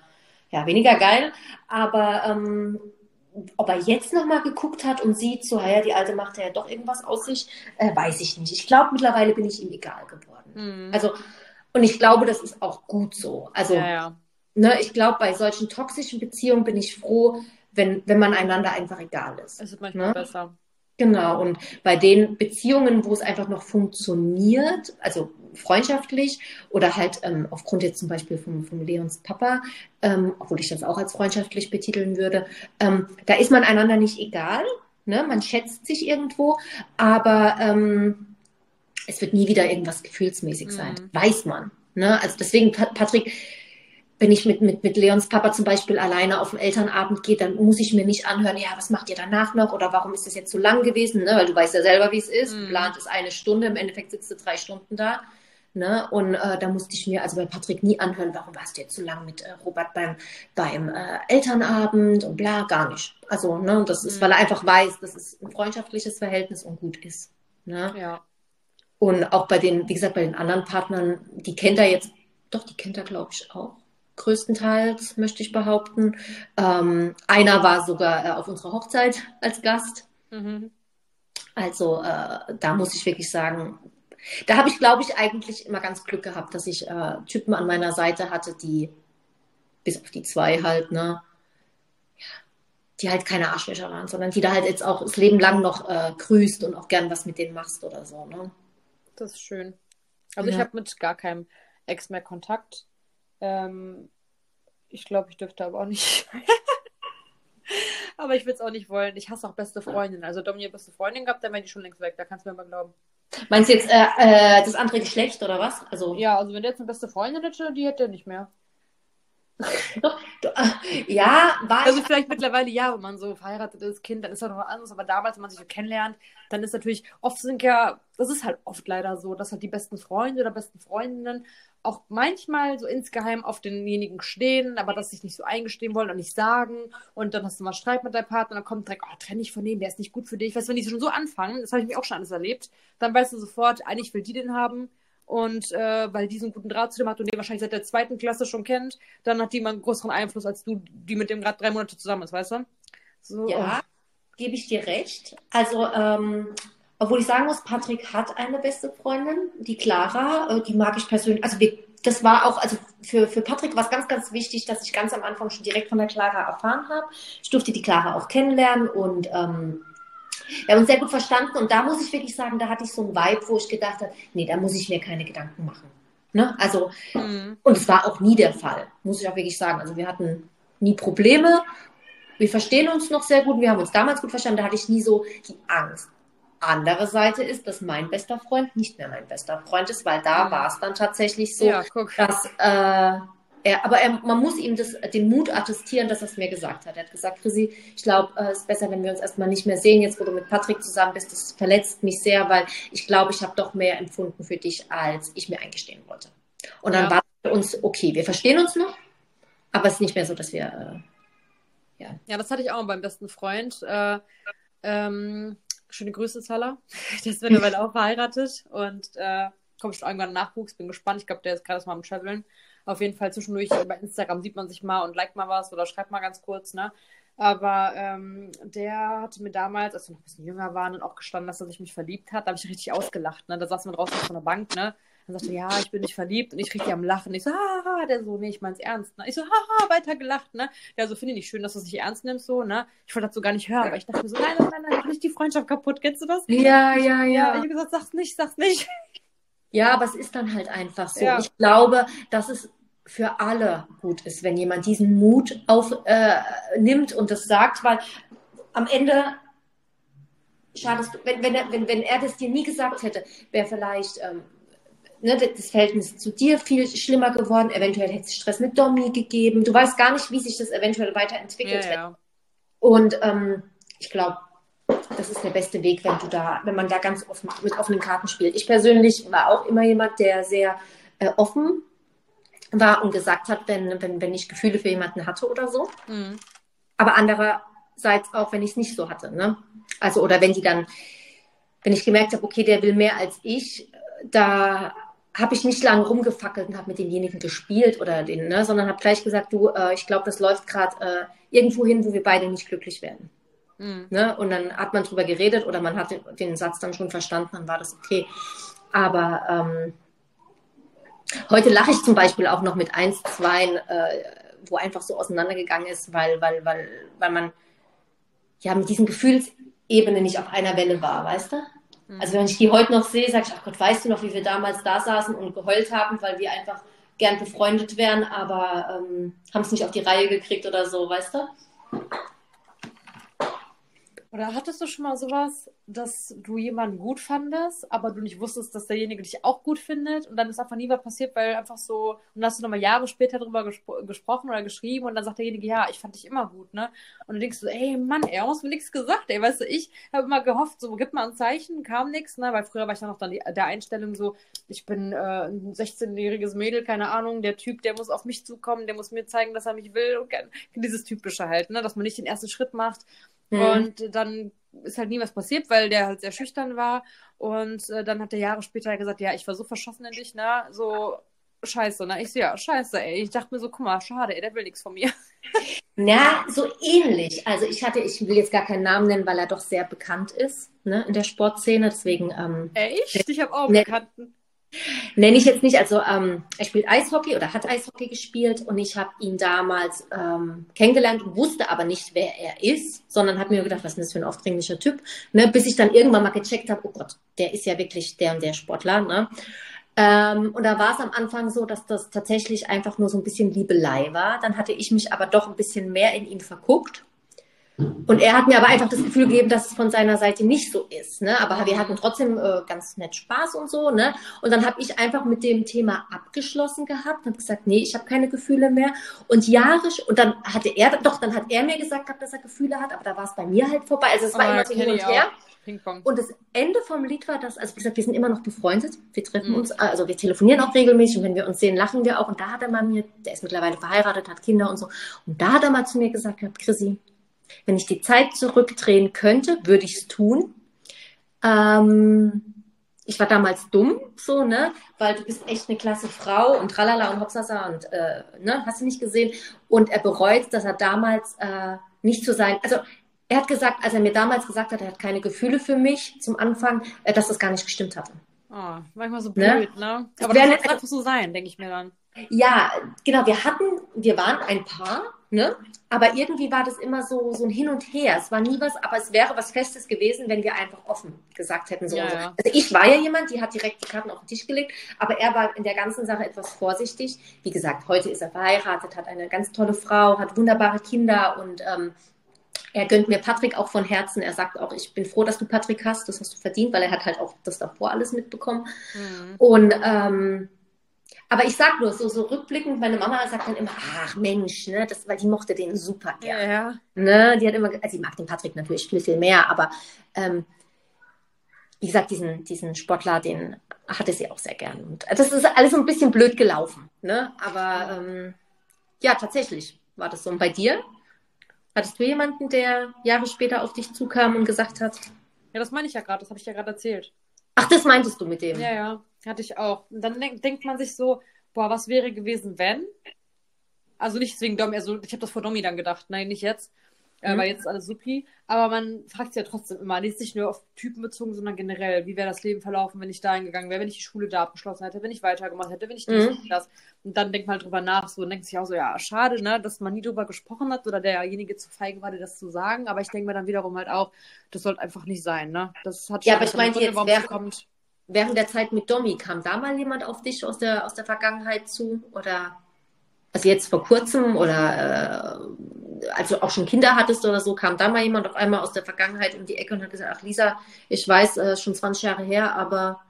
ja weniger geil. Aber ähm, ob er jetzt nochmal geguckt hat und sieht, so, ja, die Alte macht ja doch irgendwas aus sich, äh, weiß ich nicht. Ich glaube, mittlerweile bin ich ihm egal geworden. Mhm. Also, und ich glaube, das ist auch gut so. Also, ja, ja ne, ich glaube, bei solchen toxischen Beziehungen bin ich froh, wenn, wenn man einander einfach egal ist. Es ist manchmal ne? besser. Genau, und bei den Beziehungen, wo es einfach noch funktioniert, also freundschaftlich oder halt ähm, aufgrund jetzt zum Beispiel von, von Leons Papa, ähm, obwohl ich das auch als freundschaftlich betiteln würde, ähm, da ist man einander nicht egal, ne? man schätzt sich irgendwo, aber ähm, es wird nie wieder irgendwas gefühlsmäßig sein, mhm. weiß man. Ne? Also deswegen, Patrick, wenn ich mit, mit, mit Leons Papa zum Beispiel alleine auf den Elternabend gehe, dann muss ich mir nicht anhören, ja, was macht ihr danach noch oder warum ist das jetzt so lang gewesen, ne? weil du weißt ja selber, wie es ist. Mhm. Plant ist eine Stunde, im Endeffekt sitzt du drei Stunden da. Ne? Und äh, da musste ich mir also bei Patrick nie anhören, warum warst du jetzt so lang mit äh, Robert beim, beim äh, Elternabend und bla, gar nicht. Also, ne, das ist, mhm. weil er einfach weiß, dass es ein freundschaftliches Verhältnis und gut ist. Ne? Ja. Und auch bei den, wie gesagt, bei den anderen Partnern, die kennt er jetzt, doch, die kennt er, glaube ich, auch größtenteils, möchte ich behaupten. Ähm, einer war sogar äh, auf unserer Hochzeit als Gast. Mhm. Also äh, da muss ich wirklich sagen, da habe ich, glaube ich, eigentlich immer ganz Glück gehabt, dass ich äh, Typen an meiner Seite hatte, die bis auf die zwei halt, ne, ja, die halt keine Arschlöcher waren, sondern die da halt jetzt auch das Leben lang noch äh, grüßt und auch gern was mit denen machst oder so, ne? Das ist schön. Also ja. ich habe mit gar keinem Ex mehr Kontakt. Ähm, ich glaube, ich dürfte aber auch nicht. *laughs* aber ich will es auch nicht wollen. Ich hasse auch beste Freundin. Also Dominik beste Freundin gehabt, dann wäre die schon längst weg. Da kannst du mir mal glauben. Meinst du jetzt äh, äh, das andere Geschlecht oder was? Also ja, also wenn der jetzt eine beste Freundin hätte, die hätte er nicht mehr. *laughs* ja, war Also vielleicht mittlerweile ja, wenn man so verheiratet ist, Kind, dann ist das noch anders. Aber damals, wenn man sich so kennenlernt, dann ist natürlich, oft sind ja, das ist halt oft leider so, dass halt die besten Freunde oder besten Freundinnen auch manchmal so insgeheim auf denjenigen stehen, aber das sich nicht so eingestehen wollen und nicht sagen. Und dann hast du mal Streit mit deinem Partner, dann kommt direkt, oh, trenn dich von dem, der ist nicht gut für dich. Weißt du, wenn die schon so anfangen, das habe ich mir auch schon alles erlebt, dann weißt du sofort, eigentlich will die den haben. Und äh, weil die so einen guten Draht zu dem hat und den wahrscheinlich seit der zweiten Klasse schon kennt, dann hat die mal einen größeren Einfluss als du, die mit dem gerade drei Monate zusammen ist, weißt du? So, ja, oh. gebe ich dir recht. Also, ähm, obwohl ich sagen muss, Patrick hat eine beste Freundin, die Clara, äh, die mag ich persönlich. Also wir, das war auch, also für, für Patrick war es ganz, ganz wichtig, dass ich ganz am Anfang schon direkt von der Clara erfahren habe. Ich durfte die Clara auch kennenlernen und ähm, wir haben uns sehr gut verstanden. Und da muss ich wirklich sagen, da hatte ich so ein Vibe, wo ich gedacht habe, nee, da muss ich mir keine Gedanken machen. Ne? Also, mhm. und es war auch nie der Fall, muss ich auch wirklich sagen. Also wir hatten nie Probleme. Wir verstehen uns noch sehr gut. Wir haben uns damals gut verstanden. Da hatte ich nie so die Angst. Andere Seite ist, dass mein bester Freund nicht mehr mein bester Freund ist, weil da mhm. war es dann tatsächlich so, ja, dass äh, er, aber er, man muss ihm das, den Mut attestieren, dass er es mir gesagt hat. Er hat gesagt, Chrissy, ich glaube, äh, es ist besser, wenn wir uns erstmal nicht mehr sehen, jetzt wo du mit Patrick zusammen bist. Das verletzt mich sehr, weil ich glaube, ich habe doch mehr empfunden für dich, als ich mir eingestehen wollte. Und dann ja. war es für uns okay. Wir verstehen uns noch, aber es ist nicht mehr so, dass wir. Äh, ja. ja, das hatte ich auch beim besten Freund. Äh, ähm, schöne Grüße, Zala. Der ist mittlerweile auch verheiratet und äh, kommt schon irgendwann Nachwuchs. Bin gespannt. Ich glaube, der ist gerade mal am Traveln. Auf jeden Fall zwischendurch bei Instagram sieht man sich mal und liked mal was oder schreibt mal ganz kurz, ne? Aber ähm, der hatte mir damals, als wir noch ein bisschen jünger waren, und auch gestanden, dass er sich mich verliebt hat. Da habe ich richtig ausgelacht. Ne? Da saß man draußen so einer Bank, ne? Dann sagte ja, ich bin nicht verliebt. Und ich richtig am Lachen. Ich so, haha, der so, nee, ich mein's ernst. Ne? Ich so, haha, weiter gelacht, ne? Ja, so finde ich nicht schön, dass du es nicht ernst nimmst, so, ne? Ich wollte das so gar nicht hören, aber ich dachte mir so, nein, nein, nein, mach nicht die Freundschaft kaputt. Kennst du das? Ja, ja, ja. ja ich habe gesagt, sag's nicht, sag's nicht. Ja, aber es ist dann halt einfach so. Ja. Ich glaube, dass es für alle gut ist, wenn jemand diesen Mut aufnimmt äh, und das sagt, weil am Ende schadest du, wenn, wenn, er, wenn, wenn er das dir nie gesagt hätte, wäre vielleicht ähm, ne, das Verhältnis zu dir viel schlimmer geworden. Eventuell hätte es Stress mit Domi gegeben. Du weißt gar nicht, wie sich das eventuell weiterentwickelt ja, hätte. Ja. Und ähm, ich glaube, das ist der beste Weg, wenn du da, wenn man da ganz offen mit offenen Karten spielt. Ich persönlich war auch immer jemand, der sehr äh, offen war und gesagt hat, wenn, wenn, wenn ich Gefühle für jemanden hatte oder so. Mhm. Aber andererseits auch, wenn ich es nicht so hatte. Ne? Also, oder wenn die dann, wenn ich gemerkt habe, okay, der will mehr als ich, da habe ich nicht lange rumgefackelt und habe mit demjenigen gespielt oder den, ne, sondern habe gleich gesagt, du, äh, ich glaube, das läuft gerade äh, irgendwo hin, wo wir beide nicht glücklich werden. Mhm. Ne? Und dann hat man drüber geredet oder man hat den, den, Satz dann schon verstanden, dann war das okay. Aber ähm, heute lache ich zum Beispiel auch noch mit eins, zwei, äh, wo einfach so auseinandergegangen ist, weil, weil, weil, weil man ja mit diesen Gefühlsebenen nicht auf einer Welle war, weißt du? Mhm. Also wenn ich die heute noch sehe, sage ich, ach Gott, weißt du noch, wie wir damals da saßen und geheult haben, weil wir einfach gern befreundet wären, aber ähm, haben es nicht auf die Reihe gekriegt oder so, weißt du? Oder hattest du schon mal sowas, dass du jemanden gut fandest, aber du nicht wusstest, dass derjenige dich auch gut findet und dann ist einfach nie was passiert, weil einfach so, und dann hast du nochmal Jahre später darüber gespro gesprochen oder geschrieben und dann sagt derjenige, ja, ich fand dich immer gut, ne? Und dann denkst du, ey Mann, er hat mir nichts gesagt, ey, weißt du, ich habe immer gehofft, so, gib mal ein Zeichen, kam nichts, ne? Weil früher war ich ja noch dann die, der Einstellung so, ich bin äh, ein 16-jähriges Mädel, keine Ahnung, der Typ, der muss auf mich zukommen, der muss mir zeigen, dass er mich will und dieses Typische halt, ne? Dass man nicht den ersten Schritt macht Mhm. Und dann ist halt nie was passiert, weil der halt sehr schüchtern war. Und äh, dann hat er Jahre später gesagt, ja, ich war so verschossen in dich, ne? So scheiße, ne? Ich so, ja, scheiße, ey. Ich dachte mir so, guck mal, schade, ey, der will nichts von mir. *laughs* Na, so ähnlich. Also ich hatte, ich will jetzt gar keinen Namen nennen, weil er doch sehr bekannt ist, ne, in der Sportszene. Deswegen. Ähm, Echt? Ich habe auch einen ne, Bekannten. Nenne ich jetzt nicht, also ähm, er spielt Eishockey oder hat Eishockey gespielt und ich habe ihn damals ähm, kennengelernt wusste aber nicht, wer er ist, sondern habe mir gedacht, was ist das für ein aufdringlicher Typ, ne, bis ich dann irgendwann mal gecheckt habe, oh Gott, der ist ja wirklich der und der Sportler. Ne? Ähm, und da war es am Anfang so, dass das tatsächlich einfach nur so ein bisschen Liebelei war. Dann hatte ich mich aber doch ein bisschen mehr in ihn verguckt und er hat mir aber einfach das Gefühl gegeben, dass es von seiner Seite nicht so ist. Ne? Aber wir hatten trotzdem äh, ganz nett Spaß und so. Ne? Und dann habe ich einfach mit dem Thema abgeschlossen gehabt und gesagt, nee, ich habe keine Gefühle mehr. Und Jahre, und dann hatte er, doch, dann hat er mir gesagt gehabt, dass er Gefühle hat, aber da war es bei mir halt vorbei. Also es war oh, immer so hin und her. Und das Ende vom Lied war das, also wie gesagt, wir sind immer noch befreundet. Wir treffen mhm. uns, also wir telefonieren auch regelmäßig und wenn wir uns sehen, lachen wir auch. Und da hat er mal mir, der ist mittlerweile verheiratet, hat Kinder und so. Und da hat er mal zu mir gesagt, Chrissy, wenn ich die Zeit zurückdrehen könnte, würde ich es tun. Ähm, ich war damals dumm, so, ne, weil du bist echt eine klasse Frau und tralala und hopsasa und, äh, ne, hast du nicht gesehen. Und er bereut, dass er damals äh, nicht zu sein, also er hat gesagt, als er mir damals gesagt hat, er hat keine Gefühle für mich zum Anfang, äh, dass das gar nicht gestimmt hatte. Oh, manchmal so ne? blöd, ne? ne? Aber das muss einfach so sein, denke ich mir dann. Ja, genau, wir hatten, wir waren ein Paar, Ne? Aber irgendwie war das immer so, so ein Hin und Her. Es war nie was, aber es wäre was Festes gewesen, wenn wir einfach offen gesagt hätten. So ja, so. Ja. Also ich war ja jemand, die hat direkt die Karten auf den Tisch gelegt, aber er war in der ganzen Sache etwas vorsichtig. Wie gesagt, heute ist er verheiratet, hat eine ganz tolle Frau, hat wunderbare Kinder und ähm, er gönnt mir Patrick auch von Herzen. Er sagt auch, ich bin froh, dass du Patrick hast, das hast du verdient, weil er hat halt auch das davor alles mitbekommen. Mhm. Und ähm, aber ich sag nur, so, so rückblickend, meine Mama sagt dann immer, ach Mensch, ne, das, weil die mochte den super gerne. Ja, ja. Ne, die hat immer, also sie mag den Patrick natürlich viel, viel mehr, aber ähm, wie gesagt, diesen, diesen Sportler, den hatte sie auch sehr gern. Und das ist alles so ein bisschen blöd gelaufen. Ne? Aber ähm, ja, tatsächlich war das so. Und bei dir? Hattest du jemanden, der Jahre später auf dich zukam und gesagt hat? Ja, das meine ich ja gerade, das habe ich ja gerade erzählt. Ach, das meintest du mit dem? Ja, ja. Hatte ich auch. Und dann denk, denkt man sich so, boah, was wäre gewesen, wenn? Also nicht deswegen Domi, also ich habe das vor Domi dann gedacht, nein, nicht jetzt, äh, mhm. weil jetzt ist alles supi. Aber man fragt sich ja trotzdem immer, nicht nicht nur auf Typen bezogen, sondern generell, wie wäre das Leben verlaufen, wenn ich da hingegangen wäre, wenn ich die Schule da abgeschlossen hätte, wenn ich weitergemacht hätte, wenn ich dies mhm. das. Und dann denkt man halt drüber nach so und denkt sich auch so, ja, schade, ne, dass man nie drüber gesprochen hat oder derjenige zu feige war, dir das zu sagen. Aber ich denke mir dann wiederum halt auch, das sollte einfach nicht sein, ne? Das hat ja, aber ich meine jetzt, wer, kommt während der Zeit mit Domi, kam da mal jemand auf dich aus der, aus der Vergangenheit zu? Oder also jetzt vor kurzem oder äh, als du auch schon Kinder hattest oder so, kam da mal jemand auf einmal aus der Vergangenheit um die Ecke und hat gesagt, ach Lisa, ich weiß, äh, schon 20 Jahre her, aber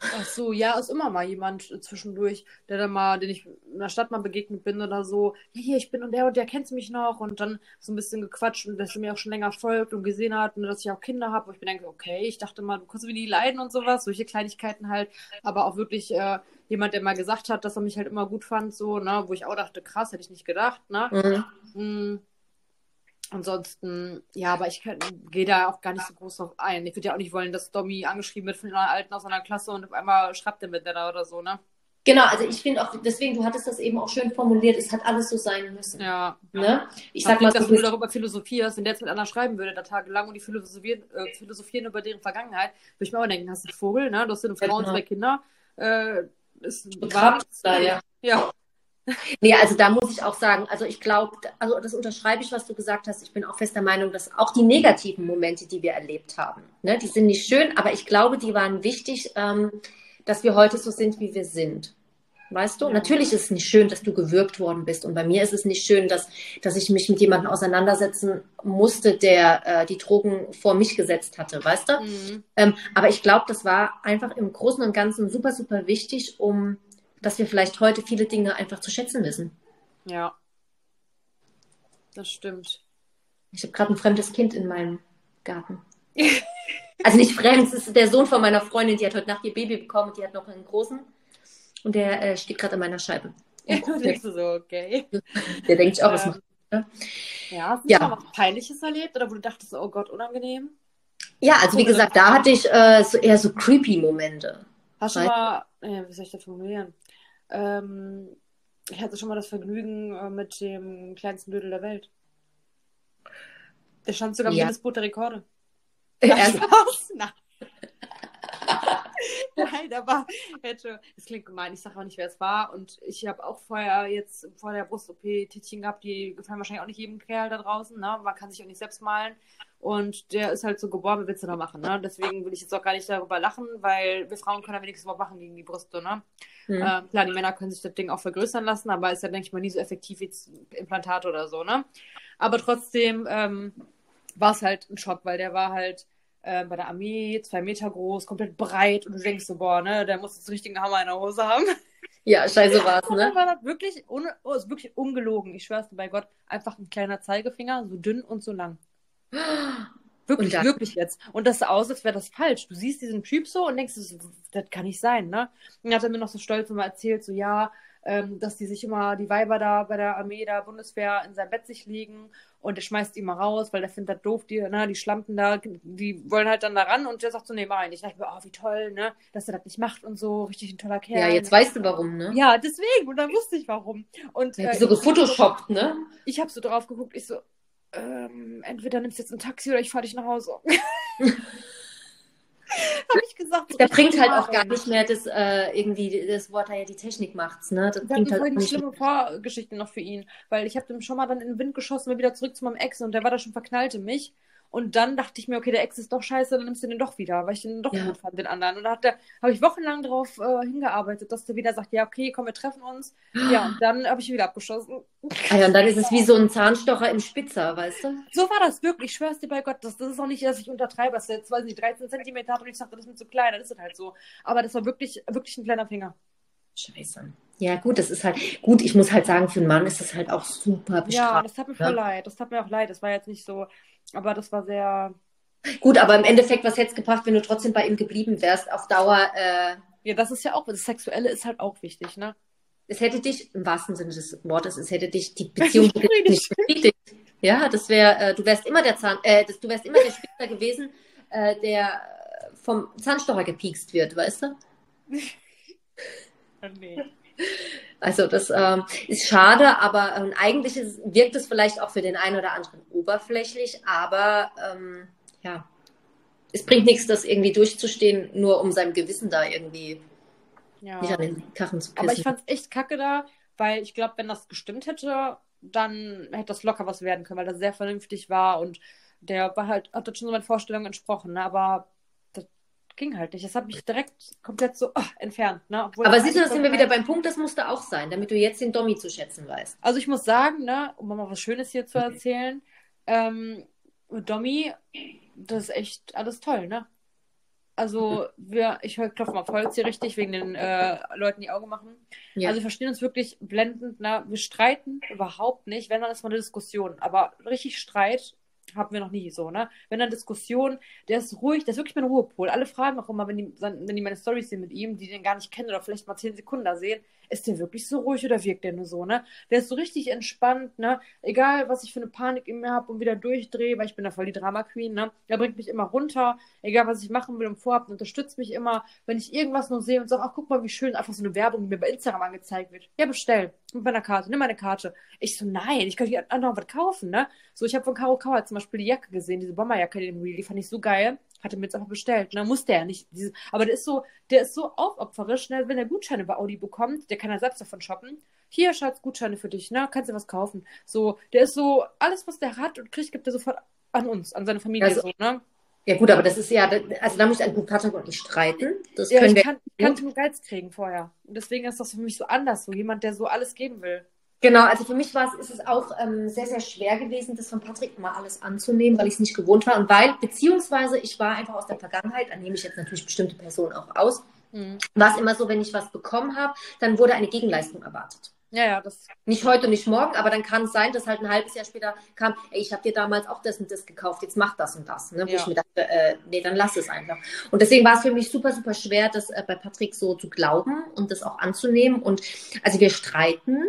Ach so, ja, ist immer mal jemand äh, zwischendurch, der dann mal, den ich in der Stadt mal begegnet bin oder so. Ja, hier, ich bin und der und der kennt mich noch und dann so ein bisschen gequatscht und dass er mir auch schon länger folgt und gesehen hat und dass ich auch Kinder habe. Ich bin denke, okay, ich dachte mal, du kannst wie die leiden und sowas, solche Kleinigkeiten halt, aber auch wirklich äh, jemand, der mal gesagt hat, dass er mich halt immer gut fand, so, ne, wo ich auch dachte, krass, hätte ich nicht gedacht, ne. Mhm. Mm. Ansonsten, ja, aber ich gehe da auch gar nicht so groß drauf ein. Ich würde ja auch nicht wollen, dass Domi angeschrieben wird von einer Alten aus einer Klasse und auf einmal schreibt er mit der oder so, ne? Genau, also ich finde auch, deswegen, du hattest das eben auch schön formuliert, es hat alles so sein müssen. Ja. Ne? Ich sag mal, dass du darüber philosophierst, wenn der jetzt mit einer schreiben würde, da tagelang und die philosophieren, äh, philosophieren über deren Vergangenheit, würde ich mir auch denken, hast du einen Vogel, ne? Du hast eine Frau ja, und genau. zwei Kinder. Äh, ist wahr, da, ja. Ja. Nee, also da muss ich auch sagen, also ich glaube, also das unterschreibe ich, was du gesagt hast. Ich bin auch fester Meinung, dass auch die negativen Momente, die wir erlebt haben, ne, die sind nicht schön, aber ich glaube, die waren wichtig, ähm, dass wir heute so sind, wie wir sind. Weißt du? Ja. Natürlich ist es nicht schön, dass du gewürgt worden bist. Und bei mir ist es nicht schön, dass, dass ich mich mit jemandem auseinandersetzen musste, der äh, die Drogen vor mich gesetzt hatte, weißt du? Mhm. Ähm, aber ich glaube, das war einfach im Großen und Ganzen super, super wichtig, um dass wir vielleicht heute viele Dinge einfach zu schätzen wissen. Ja. Das stimmt. Ich habe gerade ein fremdes Kind in meinem Garten. *laughs* also nicht fremd, es ist der Sohn von meiner Freundin, die hat heute Nacht ihr Baby bekommen und die hat noch einen großen. Und der äh, steht gerade an meiner Scheibe. *laughs* Ja, du so, okay. Der denkt sich auch, was ähm, macht. Ne? Ja, hast du ja. was Peinliches erlebt oder wo du dachtest, oh Gott, unangenehm? Ja, also wie gesagt, da hatte ich äh, so eher so creepy Momente. Hast du mal, äh, wie soll ich das formulieren? Ähm, ich hatte schon mal das Vergnügen äh, mit dem kleinsten Dödel der Welt. Der stand sogar im ja. Guinness Buch der Rekorde. *laughs* Was? *laughs* Nein. *laughs* Nein, aber das klingt gemein, ich sage auch nicht, wer es war. Und ich habe auch vorher jetzt vor der Brust-OP Tittchen gehabt, die gefallen wahrscheinlich auch nicht jedem Kerl da draußen. Ne? Man kann sich auch nicht selbst malen. Und der ist halt so geboren, willst du da machen? Ne? Deswegen will ich jetzt auch gar nicht darüber lachen, weil wir Frauen können ja wenigstens was machen gegen die Brüste. Ne? Mhm. Ähm, klar, die Männer können sich das Ding auch vergrößern lassen, aber ist ja, denke ich mal, nie so effektiv wie Implantat oder so. Ne? Aber trotzdem ähm, war es halt ein Schock, weil der war halt äh, bei der Armee, zwei Meter groß, komplett breit und du denkst so, boah, ne, der muss jetzt einen richtigen Hammer in der Hose haben. Ja, scheiße war's, ne? war das wirklich, ohne, oh, ist wirklich ungelogen. Ich schwör's dir bei Gott, einfach ein kleiner Zeigefinger, so dünn und so lang. Wirklich, wirklich jetzt. Und das sah aus, als wäre das falsch. Du siehst diesen Typ so und denkst, das, das kann nicht sein, ne? Und dann hat er mir noch so stolz immer erzählt, so, ja, ähm, dass die sich immer, die Weiber da bei der Armee, der Bundeswehr in sein Bett sich legen und der schmeißt die mal raus, weil der findet das doof, die, ne, die Schlampen da, die wollen halt dann da ran und der sagt so, nee, mach ich nicht. Ich dachte mir, oh, wie toll, ne, dass er das nicht macht und so, richtig ein toller Kerl. Ja, jetzt weißt du warum, ne? Ja, deswegen, und dann wusste ich warum. Und, äh, so gefotoshoppt, ne? Ich habe so drauf geguckt, ich so, ähm, entweder nimmst du jetzt ein Taxi oder ich fahre dich nach Hause. *laughs* habe ich gesagt. So der bringt halt auch gar nicht mehr das äh, irgendwie das Wort ja die Technik macht's, ne? Das ich bringt halt die schlimme Vorgeschichte noch für ihn, weil ich habe dem schon mal dann in den Wind geschossen, mal wieder zurück zu meinem Ex und der war da schon verknallt in mich und dann dachte ich mir, okay, der Ex ist doch scheiße, dann nimmst du den doch wieder, weil ich den doch ja. gut fand, den anderen. Und da habe ich wochenlang darauf äh, hingearbeitet, dass der wieder sagt, ja, okay, komm, wir treffen uns. Ja, und dann habe ich ihn wieder abgeschossen. Ah ja, und dann ist es wie so ein Zahnstocher im Spitzer, weißt du? So war das wirklich, ich schwör's dir bei Gott. Das, das ist auch nicht, dass ich untertreibe, dass jetzt, weiß nicht, 13 Zentimeter hat und ich sagte, das ist mir zu klein, dann ist das halt so. Aber das war wirklich, wirklich ein kleiner Finger. Scheiße. Ja, gut, das ist halt, gut, ich muss halt sagen, für einen Mann ist das halt auch super bestraft. Ja, das hat mir voll ne? leid. Das hat mir auch leid. Das war jetzt nicht so, aber das war sehr. Gut, aber im Endeffekt, was hätte es gebracht, wenn du trotzdem bei ihm geblieben wärst, auf Dauer. Äh, ja, das ist ja auch, das Sexuelle ist halt auch wichtig, ne? Es hätte dich, im wahrsten Sinne des Wortes, es hätte dich die Beziehung *laughs* nicht befriedigt. Ja, das wäre, äh, du wärst immer der Zahn, äh, das, du wärst immer der Spitzer gewesen, äh, der vom Zahnstocher gepiekst wird, weißt du? *laughs* nee. *laughs* Also das ähm, ist schade, aber ähm, eigentlich ist, wirkt es vielleicht auch für den einen oder anderen oberflächlich, aber ähm, ja, es bringt nichts, das irgendwie durchzustehen, nur um seinem Gewissen da irgendwie ja. nicht an den Kachen zu pissen. Aber ich fand es echt kacke da, weil ich glaube, wenn das gestimmt hätte, dann hätte das locker was werden können, weil das sehr vernünftig war und der war halt, hat das schon so meinen Vorstellungen entsprochen, ne? aber ging halt nicht. Das hat mich direkt komplett so oh, entfernt. Ne? Obwohl Aber siehst du, da sind wir wieder beim Punkt, das musste auch sein, damit du jetzt den Dommy zu schätzen weißt. Also ich muss sagen, ne, um mal was Schönes hier zu erzählen, ähm, Dommy, das ist echt alles toll, ne? Also wir, ich klopfe mal voll hier richtig wegen den äh, Leuten, die Augen machen. Ja. Also wir verstehen uns wirklich blendend. Ne? Wir streiten überhaupt nicht, wenn dann ist mal eine Diskussion. Aber richtig Streit haben wir noch nie so, ne? Wenn dann Diskussion, der ist ruhig, der ist wirklich mein Ruhepol. Alle fragen auch immer, wenn die, wenn die meine Storys sehen mit ihm, die den gar nicht kennen oder vielleicht mal zehn Sekunden da sehen, ist der wirklich so ruhig oder wirkt der nur so, ne? Der ist so richtig entspannt, ne? Egal, was ich für eine Panik in mir habe und wieder durchdrehe, weil ich bin da voll die Drama Queen, ne? Der bringt mich immer runter, egal was ich machen will und vorhabe, unterstützt mich immer, wenn ich irgendwas noch sehe und sage, ach, guck mal, wie schön, einfach so eine Werbung, die mir bei Instagram angezeigt wird. Ja, bestell. Mit meiner Karte, nimm meine Karte. Ich so, nein, ich kann hier anderen was kaufen, ne? So, ich habe von Caro Kauer zum Beispiel die Jacke gesehen, diese Bomberjacke, die, die fand ich so geil hatte mir jetzt einfach bestellt. Ne? Musste er nicht. Diese, aber der ist so, der ist so aufopferisch, ne? wenn er Gutscheine bei Audi bekommt, der kann ja selbst davon shoppen. Hier, Schatz, Gutscheine für dich, ne? Kannst du was kaufen. So, der ist so, alles, was der hat und kriegt, gibt er sofort an uns, an seine Familie Also- so, ne? Ja gut, aber das ist ja, also da muss ich gut Patrick und ich streiten. Das Ja, können ich wir. kann, ich kann nur Geiz kriegen vorher. Und deswegen ist das für mich so anders, so jemand, der so alles geben will. Genau, also für mich war es, ist es auch ähm, sehr, sehr schwer gewesen, das von Patrick mal alles anzunehmen, weil ich es nicht gewohnt war. Und weil, beziehungsweise ich war einfach aus der Vergangenheit, da nehme ich jetzt natürlich bestimmte Personen auch aus, Mhm. war es immer so, wenn ich was bekommen habe, dann wurde eine Gegenleistung erwartet. Ja, ja, das. Nicht heute, nicht morgen, aber dann kann es sein, dass halt ein halbes Jahr später kam, ey, ich habe dir damals auch das und das gekauft, jetzt mach das und das. Ne? Wo Ja. ich mir dachte, äh, nee, dann lass es einfach. Und deswegen war es für mich super, super schwer, das äh, bei Patrick so zu glauben und das auch anzunehmen. Und also wir streiten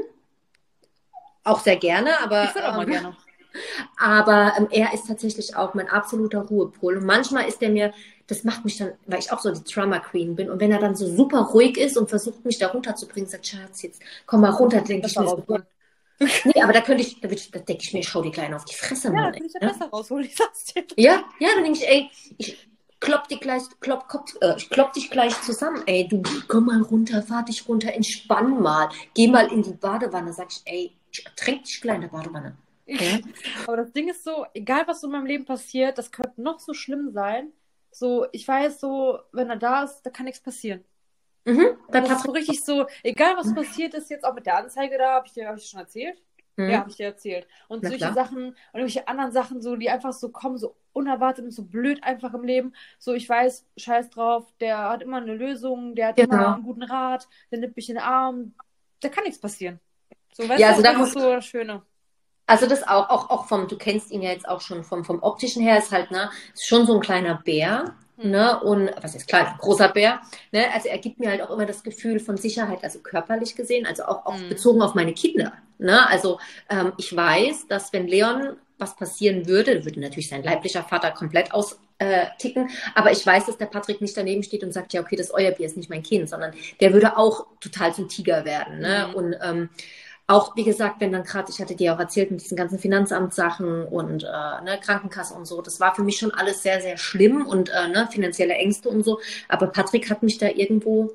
auch sehr gerne, aber, Ich würde auch mal ähm, gerne. *laughs* aber ähm, er ist tatsächlich auch mein absoluter Ruhepol. Und manchmal ist er mir, das macht mich dann, weil ich auch so die Drama Queen bin, und wenn er dann so super ruhig ist und versucht, mich da runterzubringen, sagt, Schatz, jetzt komm mal runter, denke ich mir so. *laughs* Nee, aber da könnte ich, da, ich, da denke ich mir, schau die Kleine auf die Fresse, Ja, Mann. ey, ich ja ne? besser rausholen, ich sag's dir. ja, ja, dann denke ich, ey, ich klopp dich gleich, klopp, klopp, äh, ich klopp dich gleich zusammen, ey, du komm mal runter, fahr dich runter, entspann mal, geh mal in die Badewanne, sag ich, ey, ertränk dich gleich in der Badewanne. Ja? Aber das Ding ist so, egal was so in meinem Leben passiert, das könnte noch so schlimm sein. So, ich weiß so, wenn er da ist, da kann nichts passieren. Mhm, bei Das ist so richtig so, egal was passiert ist, jetzt auch mit der Anzeige da, habe ich dir, hab ich schon erzählt? Mhm. Ja, habe ich dir erzählt. Und Na solche klar. Sachen und irgendwelche anderen Sachen, so, die einfach so kommen, so unerwartet und so blöd einfach im Leben. So, ich weiß, scheiß drauf, der hat immer eine Lösung, der hat Genau. immer einen guten Rat, der nimmt mich in den Arm, da kann nichts passieren. So, weißt Ja, also da das muss- ist so das Schöne. Also das auch, auch, auch vom, du kennst ihn ja jetzt auch schon vom, vom optischen her, ist halt, ne, ist schon so ein kleiner Bär, Hm. ne, und, was ist klein, großer Bär, ne, also er gibt mir halt auch immer das Gefühl von Sicherheit, also körperlich gesehen, also auch, auch Mhm. bezogen auf meine Kinder, ne, also ähm, ich weiß, dass wenn Leon was passieren würde, würde natürlich sein leiblicher Vater komplett austicken, äh, aber ich weiß, dass der Patrick nicht daneben steht und sagt, ja, okay, das ist euer Bier, ist nicht mein Kind, sondern der würde auch total zum Tiger werden, ne, Mhm. und ähm, auch, wie gesagt, wenn dann gerade, ich hatte dir auch erzählt mit diesen ganzen Finanzamtssachen und äh, ne, Krankenkasse und so, das war für mich schon alles sehr, sehr schlimm und äh, ne, finanzielle Ängste und so. Aber Patrick hat mich da irgendwo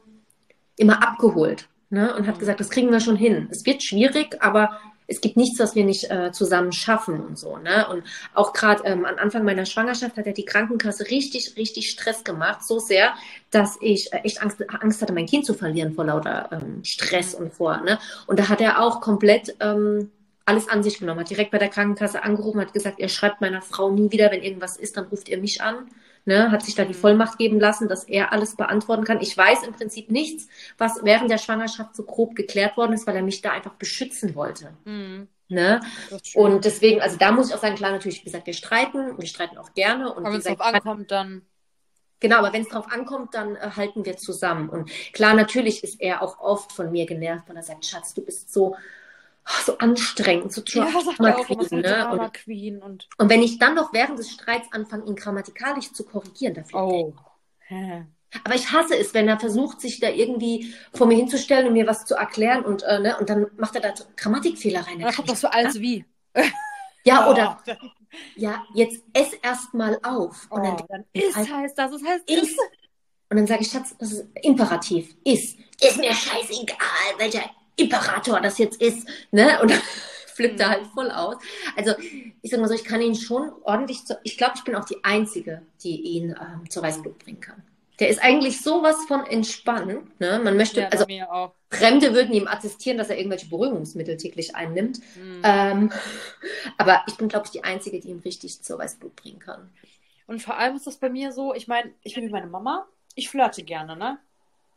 immer abgeholt ne, und hat Mhm. gesagt, das kriegen wir schon hin. Es wird schwierig, aber es gibt nichts, was wir nicht äh, zusammen schaffen und so. Ne? Und auch gerade ähm, am Anfang meiner Schwangerschaft hat ja die Krankenkasse richtig, richtig Stress gemacht, so sehr, dass ich äh, echt Angst, Angst hatte, mein Kind zu verlieren vor lauter ähm, Stress und vor. Ne? Und da hat er auch komplett ähm, alles an sich genommen, hat direkt bei der Krankenkasse angerufen, hat gesagt, er schreibt meiner Frau nie wieder, wenn irgendwas ist, dann ruft ihr mich an. Ne, hat sich da die Mhm. Vollmacht geben lassen, dass er alles beantworten kann. Ich weiß im Prinzip nichts, was während der Schwangerschaft so grob geklärt worden ist, weil er mich da einfach beschützen wollte. Mhm. Ne? Und deswegen, also da muss ich auch sagen, klar, natürlich, wie gesagt, wir streiten, wir streiten auch gerne. Und wenn es drauf ankommt, dann. Genau, aber wenn es drauf ankommt, dann äh, halten wir zusammen. Und klar, natürlich ist er auch oft von mir genervt, weil er sagt, Schatz, du bist so, so anstrengend, so Ja, Drama er auch Queen, ne? Drama und, Queen und. und wenn ich dann noch während des Streits anfange, ihn grammatikalisch zu korrigieren, dafür. Oh. Hä. Aber ich hasse es, wenn er versucht, sich da irgendwie vor mir hinzustellen und mir was zu erklären und, äh, ne, und dann macht er da Grammatikfehler rein. Da kommt doch so als wie. *laughs* Ja, oder, *laughs* Oh, dann, ja, jetzt ess erst mal auf. Und dann oh, dann ist heißt das, das heißt ist. ist. Und dann sage ich, Schatz, das ist Imperativ. Ist. Ist mir scheißegal, welcher Imperator das jetzt ist. Ne? Und dann *laughs* flippt er Mhm. halt voll aus. Also, ich sag mal so, ich kann ihn schon ordentlich, zu, ich glaube, ich bin auch die Einzige, die ihn ähm, zur Weißblut bringen kann. Der ist eigentlich sowas von entspannt. Ne? Man möchte, Ja, also. Fremde würden ihm attestieren, dass er irgendwelche Beruhigungsmittel täglich einnimmt. Mhm. Ähm, *laughs* aber ich bin, glaube ich, die Einzige, die ihn richtig zur Weißblut bringen kann. Und vor allem ist das bei mir so, ich meine, ich bin wie meine Mama, ich flirte gerne, ne?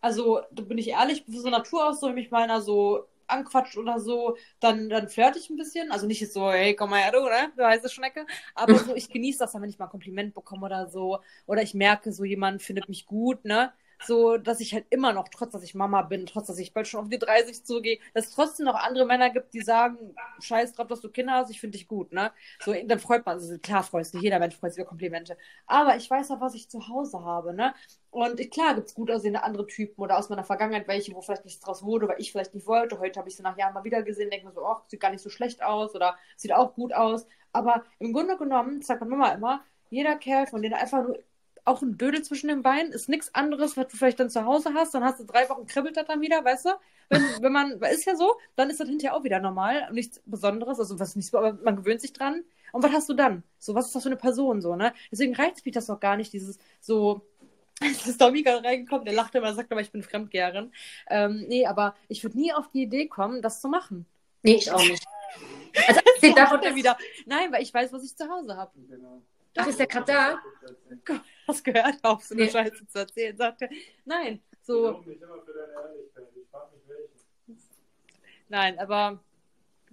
Also, da bin ich ehrlich, so Natur aus, so wenn mich meiner so anquatscht oder so, dann, dann flirte ich ein bisschen. Also nicht so, hey, komm mal her, du, ne? Du heiße Schnecke. Aber so, ich genieße das dann, wenn ich mal ein Kompliment bekomme oder so. Oder ich merke, so jemand findet mich gut, ne? So, dass ich halt immer noch, trotz dass ich Mama bin, trotz dass ich bald schon auf die 30 zugehe, dass es trotzdem noch andere Männer gibt, die sagen, scheiß drauf, dass du Kinder hast, ich finde dich gut, ne? So, dann freut man sich, also klar freust du, jeder Mensch freut sich über Komplimente. Aber ich weiß auch, was ich zu Hause habe, ne? Und klar gibt es gut aussehende andere Typen oder aus meiner Vergangenheit welche, wo vielleicht nichts draus wurde, weil ich vielleicht nicht wollte. Heute habe ich sie nach Jahren mal wieder gesehen, denke mir so, oh, sieht gar nicht so schlecht aus oder sieht auch gut aus. Aber im Grunde genommen, sagt meine Mama immer, jeder Kerl, von dem einfach nur auch ein Dödel zwischen den Beinen, ist nichts anderes, was du vielleicht dann zu Hause hast, dann hast du drei Wochen kribbelt das dann wieder, weißt du? Wenn, *laughs* wenn man, ist ja so, dann ist das hinterher auch wieder normal, nichts Besonderes, also was nicht, aber man gewöhnt sich dran. Und was hast du dann? So, was ist das für eine Person, so, ne? Deswegen reizt mich das auch gar nicht, dieses so, *laughs* es ist Tommy gerade reingekommen, der lachte immer, sagt aber, ich bin Fremdgeherin. Ähm, nee, aber ich würde nie auf die Idee kommen, das zu machen. Nee, ich auch nicht. *laughs* Also, ich davon wieder. Nein, weil ich weiß, was ich zu Hause habe. Genau. Ach, ist der gerade da? Hast gehört, auf so eine nee. Scheiße zu erzählen. Sagte, nein, so. Nein, aber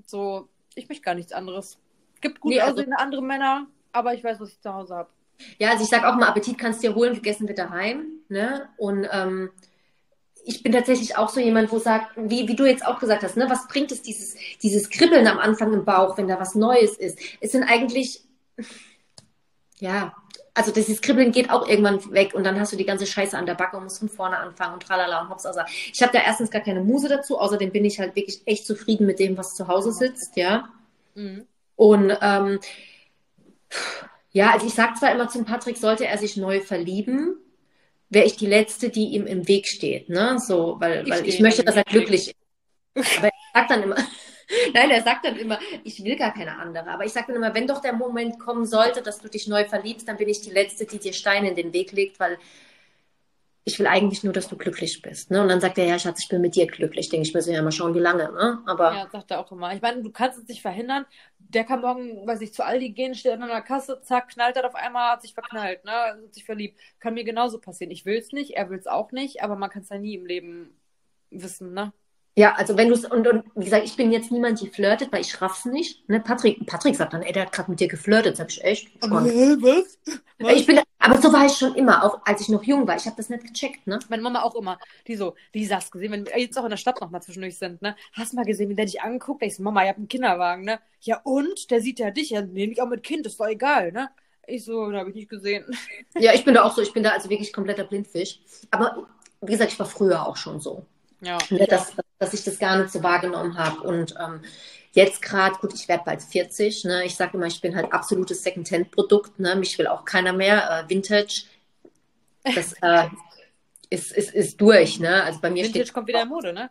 so, ich möchte gar nichts anderes. Gibt gut nee, also, aussehende andere Männer, aber ich weiß, was ich zu Hause habe. Ja, also ich sag auch mal, Appetit kannst du dir holen, gegessen wird daheim. Ne? Und ähm, ich bin tatsächlich auch so jemand, wo sagt, wie, wie du jetzt auch gesagt hast, ne, was bringt es, dieses, dieses Kribbeln am Anfang im Bauch, wenn da was Neues ist? Es sind eigentlich, ja, also dieses Kribbeln geht auch irgendwann weg und dann hast du die ganze Scheiße an der Backe und musst von vorne anfangen und tralala und hops. Also ich habe da erstens gar keine Muse dazu, außerdem bin ich halt wirklich echt zufrieden mit dem, was zu Hause sitzt, ja. Mhm. Und ähm, ja, also ich sag zwar immer zum Patrick, sollte er sich neu verlieben, wäre ich die Letzte, die ihm im Weg steht, ne? So, weil, weil ich, ich möchte, dass er glücklich ist. Aber er sagt dann immer, Nein, er sagt dann immer, ich will gar keine andere. Aber ich sage dann immer, wenn doch der Moment kommen sollte, dass du dich neu verliebst, dann bin ich die Letzte, die dir Steine in den Weg legt, weil ich will eigentlich nur, dass du glücklich bist. Ne? Und dann sagt er, ja, Schatz, ich bin mit dir glücklich. Denke ich mir so, ja, mal schauen, wie lange. Ne? Aber ja, sagt er auch immer. Ich meine, du kannst es nicht verhindern. Der kann morgen, weiß ich, zu Aldi gehen, steht an einer Kasse, zack, knallt er auf einmal, hat sich verknallt, ne? hat sich verliebt. Kann mir genauso passieren. Ich will es nicht, er will es auch nicht, aber man kann es ja nie im Leben wissen, ne? Ja, also wenn du es, und, und, wie gesagt, ich bin jetzt niemand, die flirtet, weil ich raff's nicht. Ne? Patrick, Patrick sagt dann, ey, der hat gerade mit dir geflirtet. Sag ich, echt? Äh, was? was? Ich bin, aber so war ich schon immer, auch als ich noch jung war. Ich habe das nicht gecheckt, ne? Meine Mama auch immer. Die so, die hast gesehen, wenn wir jetzt auch in der Stadt nochmal zwischendurch sind, ne? Hast du mal gesehen, wie der dich angeguckt? Ich so, Mama, ihr habt einen Kinderwagen, ne? Ja, und? Der sieht ja dich, ja, nehme ich auch mit Kind, das war egal, ne? Ich so, da habe ich nicht gesehen. Ja, ich bin da auch so, ich bin da also wirklich kompletter Blindfisch. Aber wie gesagt, ich war früher auch schon so. Ja. Ne, dass, dass ich das gar nicht so wahrgenommen habe. Und ähm, jetzt gerade, gut, ich werde bald 40, ne? ich sage immer, ich bin halt absolutes Second-Hand-Produkt. Ne? Mich will auch keiner mehr. Äh, Vintage, das äh, ist, ist, ist durch. Ne? Also bei mir Vintage steht, kommt wieder in Mode, ne?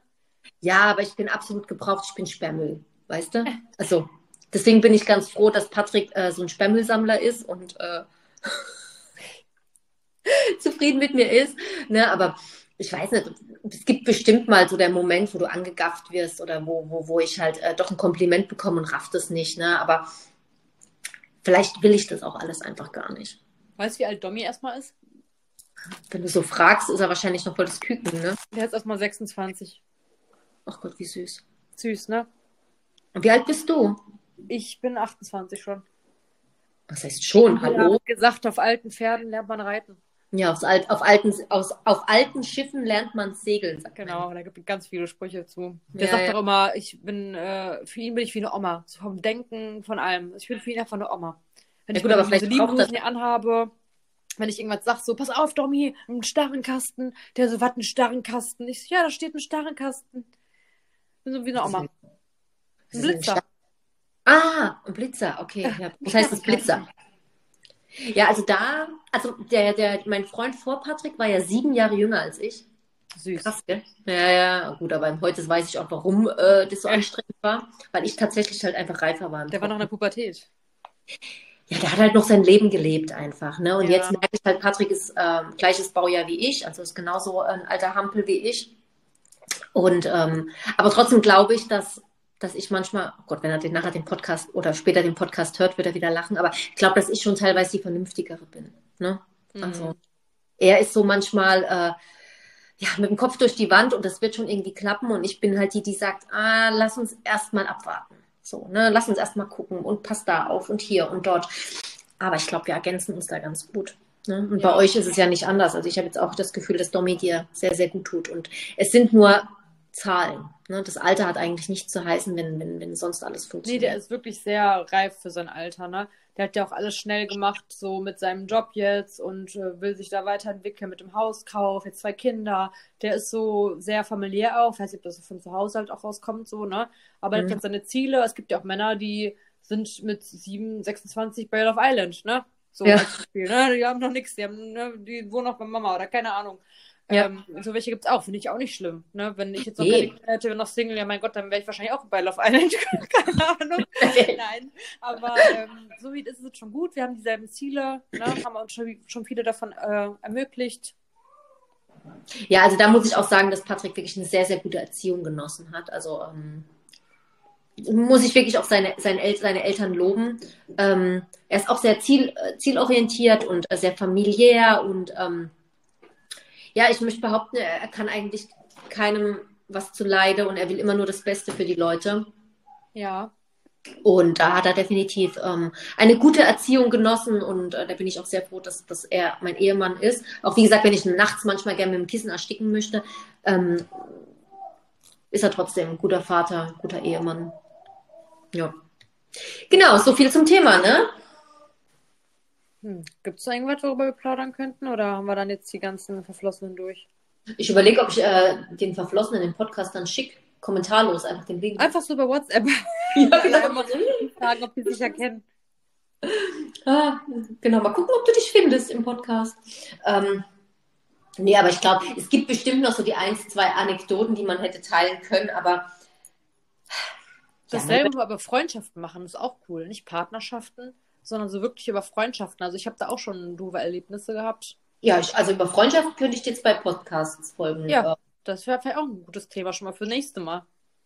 Ja, aber ich bin absolut gebraucht, ich bin Sperrmüll, weißt du? Also deswegen bin ich ganz froh, dass Patrick äh, so ein Sperrmüllsammler ist und äh, *laughs* zufrieden mit mir ist. Ne? Aber ich weiß nicht, es gibt bestimmt mal so der Moment, wo du angegafft wirst oder wo, wo, wo ich halt äh, doch ein Kompliment bekomme und raff das nicht, ne? Aber vielleicht will ich das auch alles einfach gar nicht. Weißt du, wie alt Domi erstmal ist? Wenn du so fragst, ist er wahrscheinlich noch voll das Küken, ne? Der ist erstmal 26. Ach Gott, wie süß. Süß, ne? Und wie alt bist du? Ich bin 28 schon. Was heißt schon? Hallo? gesagt, auf alten Pferden lernt man reiten. Ja, auf, alt, auf, alten, aus, auf alten Schiffen lernt man segeln. Genau, man. da gibt es ganz viele Sprüche zu. Der ja, sagt ja. doch immer, ich bin, äh, für ihn bin ich wie eine Oma. So vom Denken, von allem. Ich bin für ihn einfach eine Oma. Wenn ja, ich gut, aber diese Liebenhosen hier anhabe, wenn ich irgendwas sage, so, pass auf, Domi, ein Starrenkasten. Der so, was, ein Starrenkasten? Ich so, ja, da steht ein Starrenkasten. Ich bin so wie eine Oma. Ein Blitzer. Ah, ein Blitzer, okay. Ja. Was heißt das Blitzer? Ja, also da, also der, der, mein Freund vor Patrick war ja sieben Jahre jünger als ich. Süß. Krass, gell? Ja, ja, gut, aber heute weiß ich auch, warum äh, das so anstrengend war, weil ich tatsächlich halt einfach reifer war. Der war noch in der Pubertät. Ja, der hat halt noch sein Leben gelebt einfach, ne? Und ja. jetzt merke ich halt, Patrick ist ähm, gleiches Baujahr wie ich, also ist genauso ein alter Hampel wie ich. Und ähm, aber trotzdem glaube ich, dass dass ich manchmal, oh Gott, wenn er den, nachher den Podcast oder später den Podcast hört, wird er wieder lachen, aber ich glaube, dass ich schon teilweise die Vernünftigere bin. Ne? Mhm. Also er ist so manchmal äh, ja, mit dem Kopf durch die Wand und das wird schon irgendwie klappen und ich bin halt die, die sagt, ah, lass uns erstmal abwarten. So, ne, lass uns erstmal gucken und pass da auf und hier und dort. Aber ich glaube, wir ergänzen uns da ganz gut. Ne? Und ja. bei euch ist es ja nicht anders. Also ich habe jetzt auch das Gefühl, dass Domi dir sehr, sehr gut tut. Und es sind nur Zahlen. Ne? Das Alter hat eigentlich nichts zu heißen, wenn, wenn, wenn sonst alles funktioniert. Nee, der ist wirklich sehr reif für sein Alter. Ne? Der hat ja auch alles schnell gemacht, so mit seinem Job jetzt und äh, will sich da weiterentwickeln mit dem Hauskauf, jetzt zwei Kinder. Der ist so sehr familiär auch. Ich weiß nicht, ob das von zu Hause halt auch rauskommt, so, ne? Aber mhm. er hat seine Ziele. Es gibt ja auch Männer, die sind mit 7, 26 bei Love Island, ne? So ja. als Beispiel, ne? Die haben noch nichts, die, ne? die wohnen noch bei Mama oder keine Ahnung. Ja. Ähm, so welche gibt es auch, finde ich auch nicht schlimm. Ne? Wenn ich jetzt noch nee. keine hätte, noch Single, ja mein Gott, dann wäre ich wahrscheinlich auch bei Love Island. *laughs* keine Ahnung. *laughs* Nein. Aber ähm, so wie ist es schon gut. Wir haben dieselben Ziele, ne? haben uns schon, schon viele davon äh, ermöglicht. Ja, also da muss ich auch sagen, dass Patrick wirklich eine sehr, sehr gute Erziehung genossen hat. Also ähm, muss ich wirklich auch seine, seine, El seine Eltern loben. Ähm, er ist auch sehr ziel, äh, zielorientiert und äh, sehr familiär und ähm, ja, ich möchte behaupten, er kann eigentlich keinem was zu leide und er will immer nur das Beste für die Leute. Ja. Und da hat er definitiv ähm, eine gute Erziehung genossen und äh, da bin ich auch sehr froh, dass, dass er mein Ehemann ist. Auch wie gesagt, wenn ich nachts manchmal gerne mit dem Kissen ersticken möchte, ähm, ist er trotzdem ein guter Vater, ein guter Ehemann. Ja. Genau, so viel zum Thema, ne? Hm. Gibt es da irgendwas, worüber wir plaudern könnten? Oder haben wir dann jetzt die ganzen Verflossenen durch? Ich überlege, ob ich äh, den Verflossenen den Podcast dann schick, kommentarlos, einfach den Link. Einfach so über WhatsApp. *laughs* ja, genau. mal fragen, ob die sich erkennen. *laughs* Ah, genau, mal gucken, ob du dich findest im Podcast. Ähm, nee, aber ich glaube, es gibt bestimmt noch so die ein, zwei Anekdoten, die man hätte teilen können, aber. Dasselbe, ja, aber Freundschaften machen ist auch cool, nicht Partnerschaften sondern so wirklich über Freundschaften. Also ich habe da auch schon doofe Erlebnisse gehabt. Ja, ich, also über Freundschaften könnte ich jetzt bei Podcasts folgen. Ja, das wäre vielleicht auch ein gutes Thema schon mal für nächste Mal.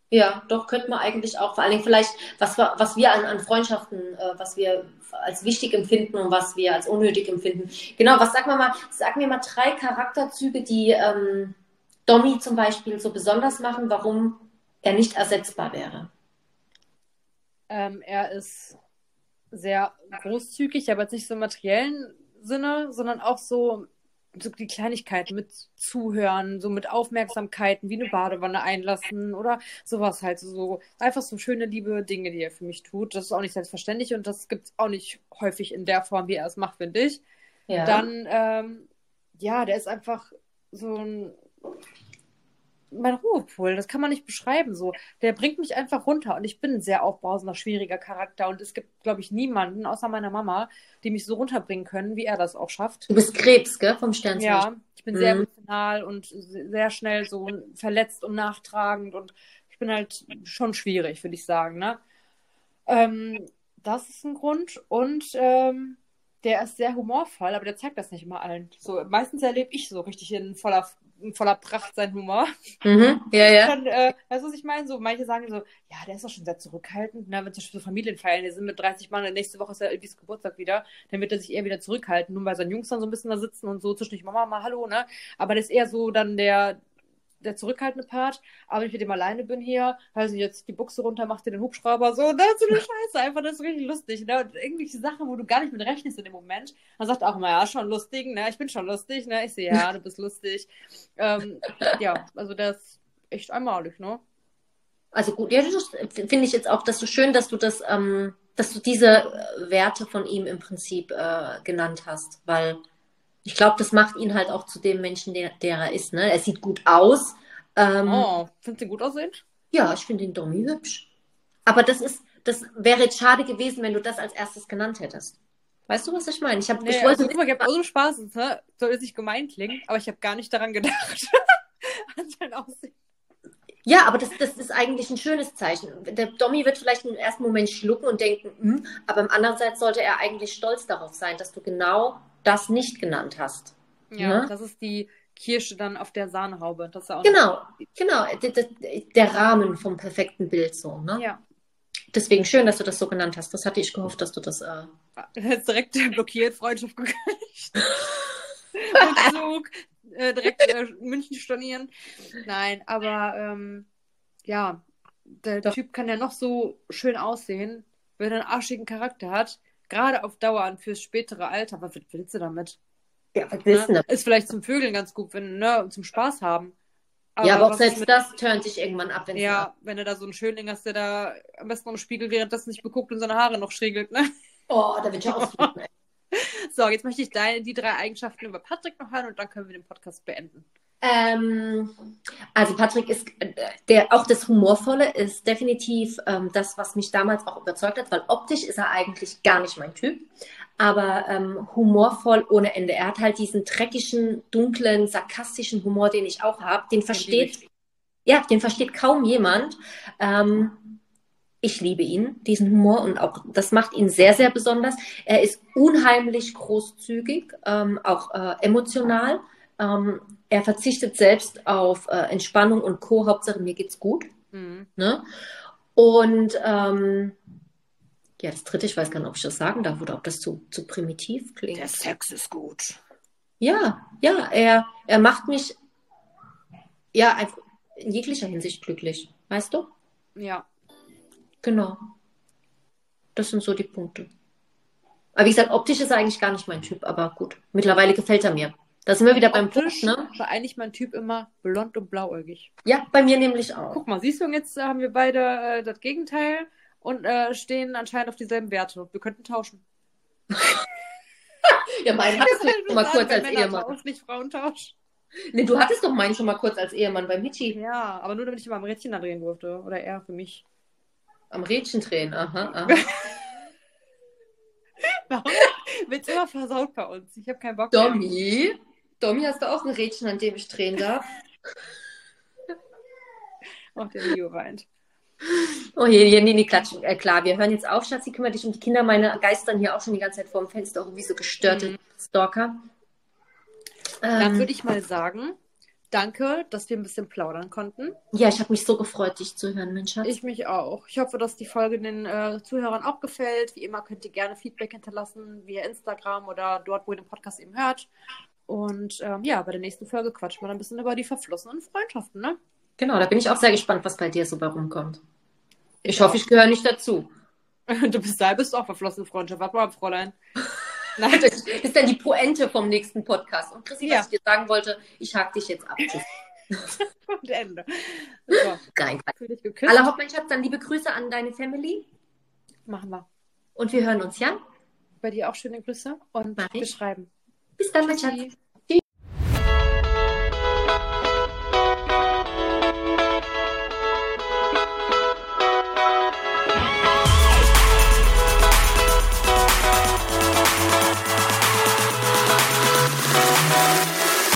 Ja, doch, könnte man eigentlich auch, vor allen Dingen vielleicht, was wir, was wir an, an Freundschaften, äh, was wir als wichtig empfinden und was wir als unnötig empfinden. Genau, was sagen wir mal, sagen wir mal drei Charakterzüge, die ähm, Domi zum Beispiel so besonders machen, warum er nicht ersetzbar wäre. Ähm, er ist sehr großzügig, aber jetzt nicht so im materiellen Sinne, sondern auch so, so die Kleinigkeiten mit Zuhören, so mit Aufmerksamkeiten, wie eine Badewanne einlassen oder sowas halt. So einfach so schöne, liebe Dinge, die er für mich tut. Das ist auch nicht selbstverständlich und das gibt es auch nicht häufig in der Form, wie er es macht, finde ich. Ja. Dann, ähm, ja, der ist einfach so ein mein Ruhepol, das kann man nicht beschreiben so. Der bringt mich einfach runter und ich bin ein sehr aufbrausender, schwieriger Charakter und es gibt, glaube ich, niemanden außer meiner Mama, die mich so runterbringen können, wie er das auch schafft. Du bist Krebs, gell, vom Sternzeichen. Ja, ich bin mhm. sehr emotional und sehr schnell so verletzt und nachtragend und ich bin halt schon schwierig, würde ich sagen, ne? Ähm, das ist ein Grund und ähm, der ist sehr humorvoll, aber der zeigt das nicht immer allen. So, meistens erlebe ich so richtig in voller voller Pracht sein Humor. Mhm, ja, ja. Dann, äh, weißt du, was ich meine? So, manche sagen so, ja, der ist doch schon sehr zurückhaltend. Ne? Wenn zum Beispiel so Familienfeiern, die sind mit 30 Mann, nächste Woche ist ja Elvis Geburtstag wieder, dann wird er sich eher wieder zurückhalten, nur bei seinen Jungs dann so ein bisschen da sitzen und so zwischendurch Mama, mal Hallo, ne? Aber das ist eher so dann der, der zurückhaltende Part. Aber wenn ich mit dem alleine bin hier, weiß ich jetzt die Buchse runter, macht dir den Hubschrauber so, das ist so eine *laughs* Scheiße, einfach, das ist richtig lustig. Ne? Und irgendwelche Sachen, wo du gar nicht mit rechnest in dem Moment. Man sagt auch immer, ja, schon lustig, ne? Ich bin schon lustig, ne? Ich sehe, ja, du bist lustig. ähm, ja, also das ist echt einmalig, ne? Also gut, ja, das finde ich jetzt auch, dass du schön, dass du das, ähm, dass du diese Werte von ihm im Prinzip äh, genannt hast, weil ich glaube, das macht ihn halt auch zu dem Menschen, der, der er ist. Ne? Er sieht gut aus. Ähm, oh, findest du gut aussehen? Ja, ich finde den Domi hübsch. Aber das ist, das wäre jetzt schade gewesen, wenn du das als erstes genannt hättest. Weißt du, was ich meine? Ich, hab, nee, ich wollte. Also, ich habe auch so Spaß, ne? soll jetzt nicht gemein klingen, aber ich habe gar nicht daran gedacht. *laughs* an sein Aussehen. Ja, aber das, das ist eigentlich ein schönes Zeichen. Der Domi wird vielleicht im ersten Moment schlucken und denken, hm, aber im andererseits sollte er eigentlich stolz darauf sein, dass du genau das nicht genannt hast. Ja, ne? das ist die Kirsche dann auf der Sahnehaube. Das auch Genau, genau. Der, Rahmen vom perfekten Bild so, ne? Ja. Deswegen schön, dass du das so genannt hast. Das hatte ich gehofft, dass du das. Äh... *laughs* Jetzt direkt blockiert, Freundschaft gekriegt. Rückzug, *laughs* äh, direkt äh, München stornieren. Nein, aber ähm, ja, der Doch. Typ kann ja noch so schön aussehen, wenn er einen arschigen Charakter hat. Gerade auf Dauer und fürs spätere Alter. Was willst du damit? Ja, was willst du Ne? denn? Ist vielleicht zum Vögeln ganz gut, wenn, ne, zum Spaß haben. Ja, aber auch selbst mit- das turnt sich irgendwann ab, wenn Ja, wenn du da so einen Schönling hast, der da am besten am Spiegel währenddessen nicht beguckt und seine Haare noch schriegelt, ne? Oh, da wird ja ausflippen. ey. *laughs* So, jetzt möchte ich deine, die drei Eigenschaften über Patrick noch hören und dann können wir den Podcast beenden. Ähm, also Patrick ist, der, auch das Humorvolle ist definitiv ähm, das, was mich damals auch überzeugt hat, weil optisch ist er eigentlich gar nicht mein Typ, aber ähm, humorvoll ohne Ende. Er hat halt diesen dreckigen, dunklen, sarkastischen Humor, den ich auch habe. Den versteht, ja, den versteht kaum jemand. Ähm, ich liebe ihn, diesen Humor und auch das macht ihn sehr, sehr besonders. Er ist unheimlich großzügig, ähm, auch äh, emotional. Ähm, er verzichtet selbst auf äh, Entspannung und Co. Hauptsache mir geht's gut. Mhm. Ne? Und ähm, ja, das dritte, ich weiß gar nicht, ob ich das sagen darf oder ob das zu, zu primitiv klingt. Der Sex ist gut. Ja, ja, er, er macht mich ja einfach in jeglicher Hinsicht glücklich. Weißt du? Ja. Genau. Das sind so die Punkte. Aber wie gesagt, optisch ist er eigentlich gar nicht mein Typ, aber gut. Mittlerweile gefällt er mir. Da sind wir wieder beim Punkt, ne? war eigentlich mein Typ immer blond und blauäugig. Ja, bei mir nämlich auch. Guck mal, siehst du, und jetzt äh, haben wir beide äh, das Gegenteil und äh, stehen anscheinend auf dieselben Werte. Wir könnten tauschen. *laughs* Ja, meinen hattest du schon mal kurz als Ehemann. Tausch, nicht Frauentausch. Nee, du hattest doch meinen schon mal kurz als Ehemann beim Hitchi. Ja, aber nur damit ich immer am Rädchen da drehen durfte. Oder er für mich. Am Rädchen drehen, aha, aha. *laughs* Warum wird's immer versaut bei uns? Ich habe keinen Bock mehr. Domi? Hast du auch ein Rädchen, an dem ich drehen darf? *laughs* Oh, der Leo weint. Oh je, je, nee, nee, klatschen. Äh, klar, wir hören jetzt auf, Schatzi, kümmere dich um die Kinder. Meine geistern hier auch schon die ganze Zeit vor dem Fenster, irgendwie so gestörte Mhm. Stalker. Dann Ähm, würde ich mal sagen, danke, dass wir ein bisschen plaudern konnten. ja, ich habe mich so gefreut, dich zu hören, mein Schatz. Ich mich auch. Ich hoffe, dass die Folge den äh, Zuhörern auch gefällt. Wie immer könnt ihr gerne Feedback hinterlassen via Instagram oder dort, wo ihr den Podcast eben hört. Und ähm, ja, bei der nächsten Folge quatschen wir dann ein bisschen über die verflossenen Freundschaften, ne? Genau, da bin ich auch sehr gespannt, was bei dir so bei rumkommt. Ich hoffe, ich gehöre nicht dazu. *laughs* Du bist da, bist auch verflossene Freundschaft. Warte mal, Fräulein. *laughs* Nein, Das ist dann die Pointe vom nächsten Podcast. Und Chrissy, Ja. was ich dir sagen wollte, ich hake dich jetzt ab. Tschüss. *laughs* und Ende. So, Nein, mein Schatz, dann liebe Grüße an deine Family. Machen wir. Und wir hören uns, ja? Bei dir auch schöne Grüße und Mach wir ich.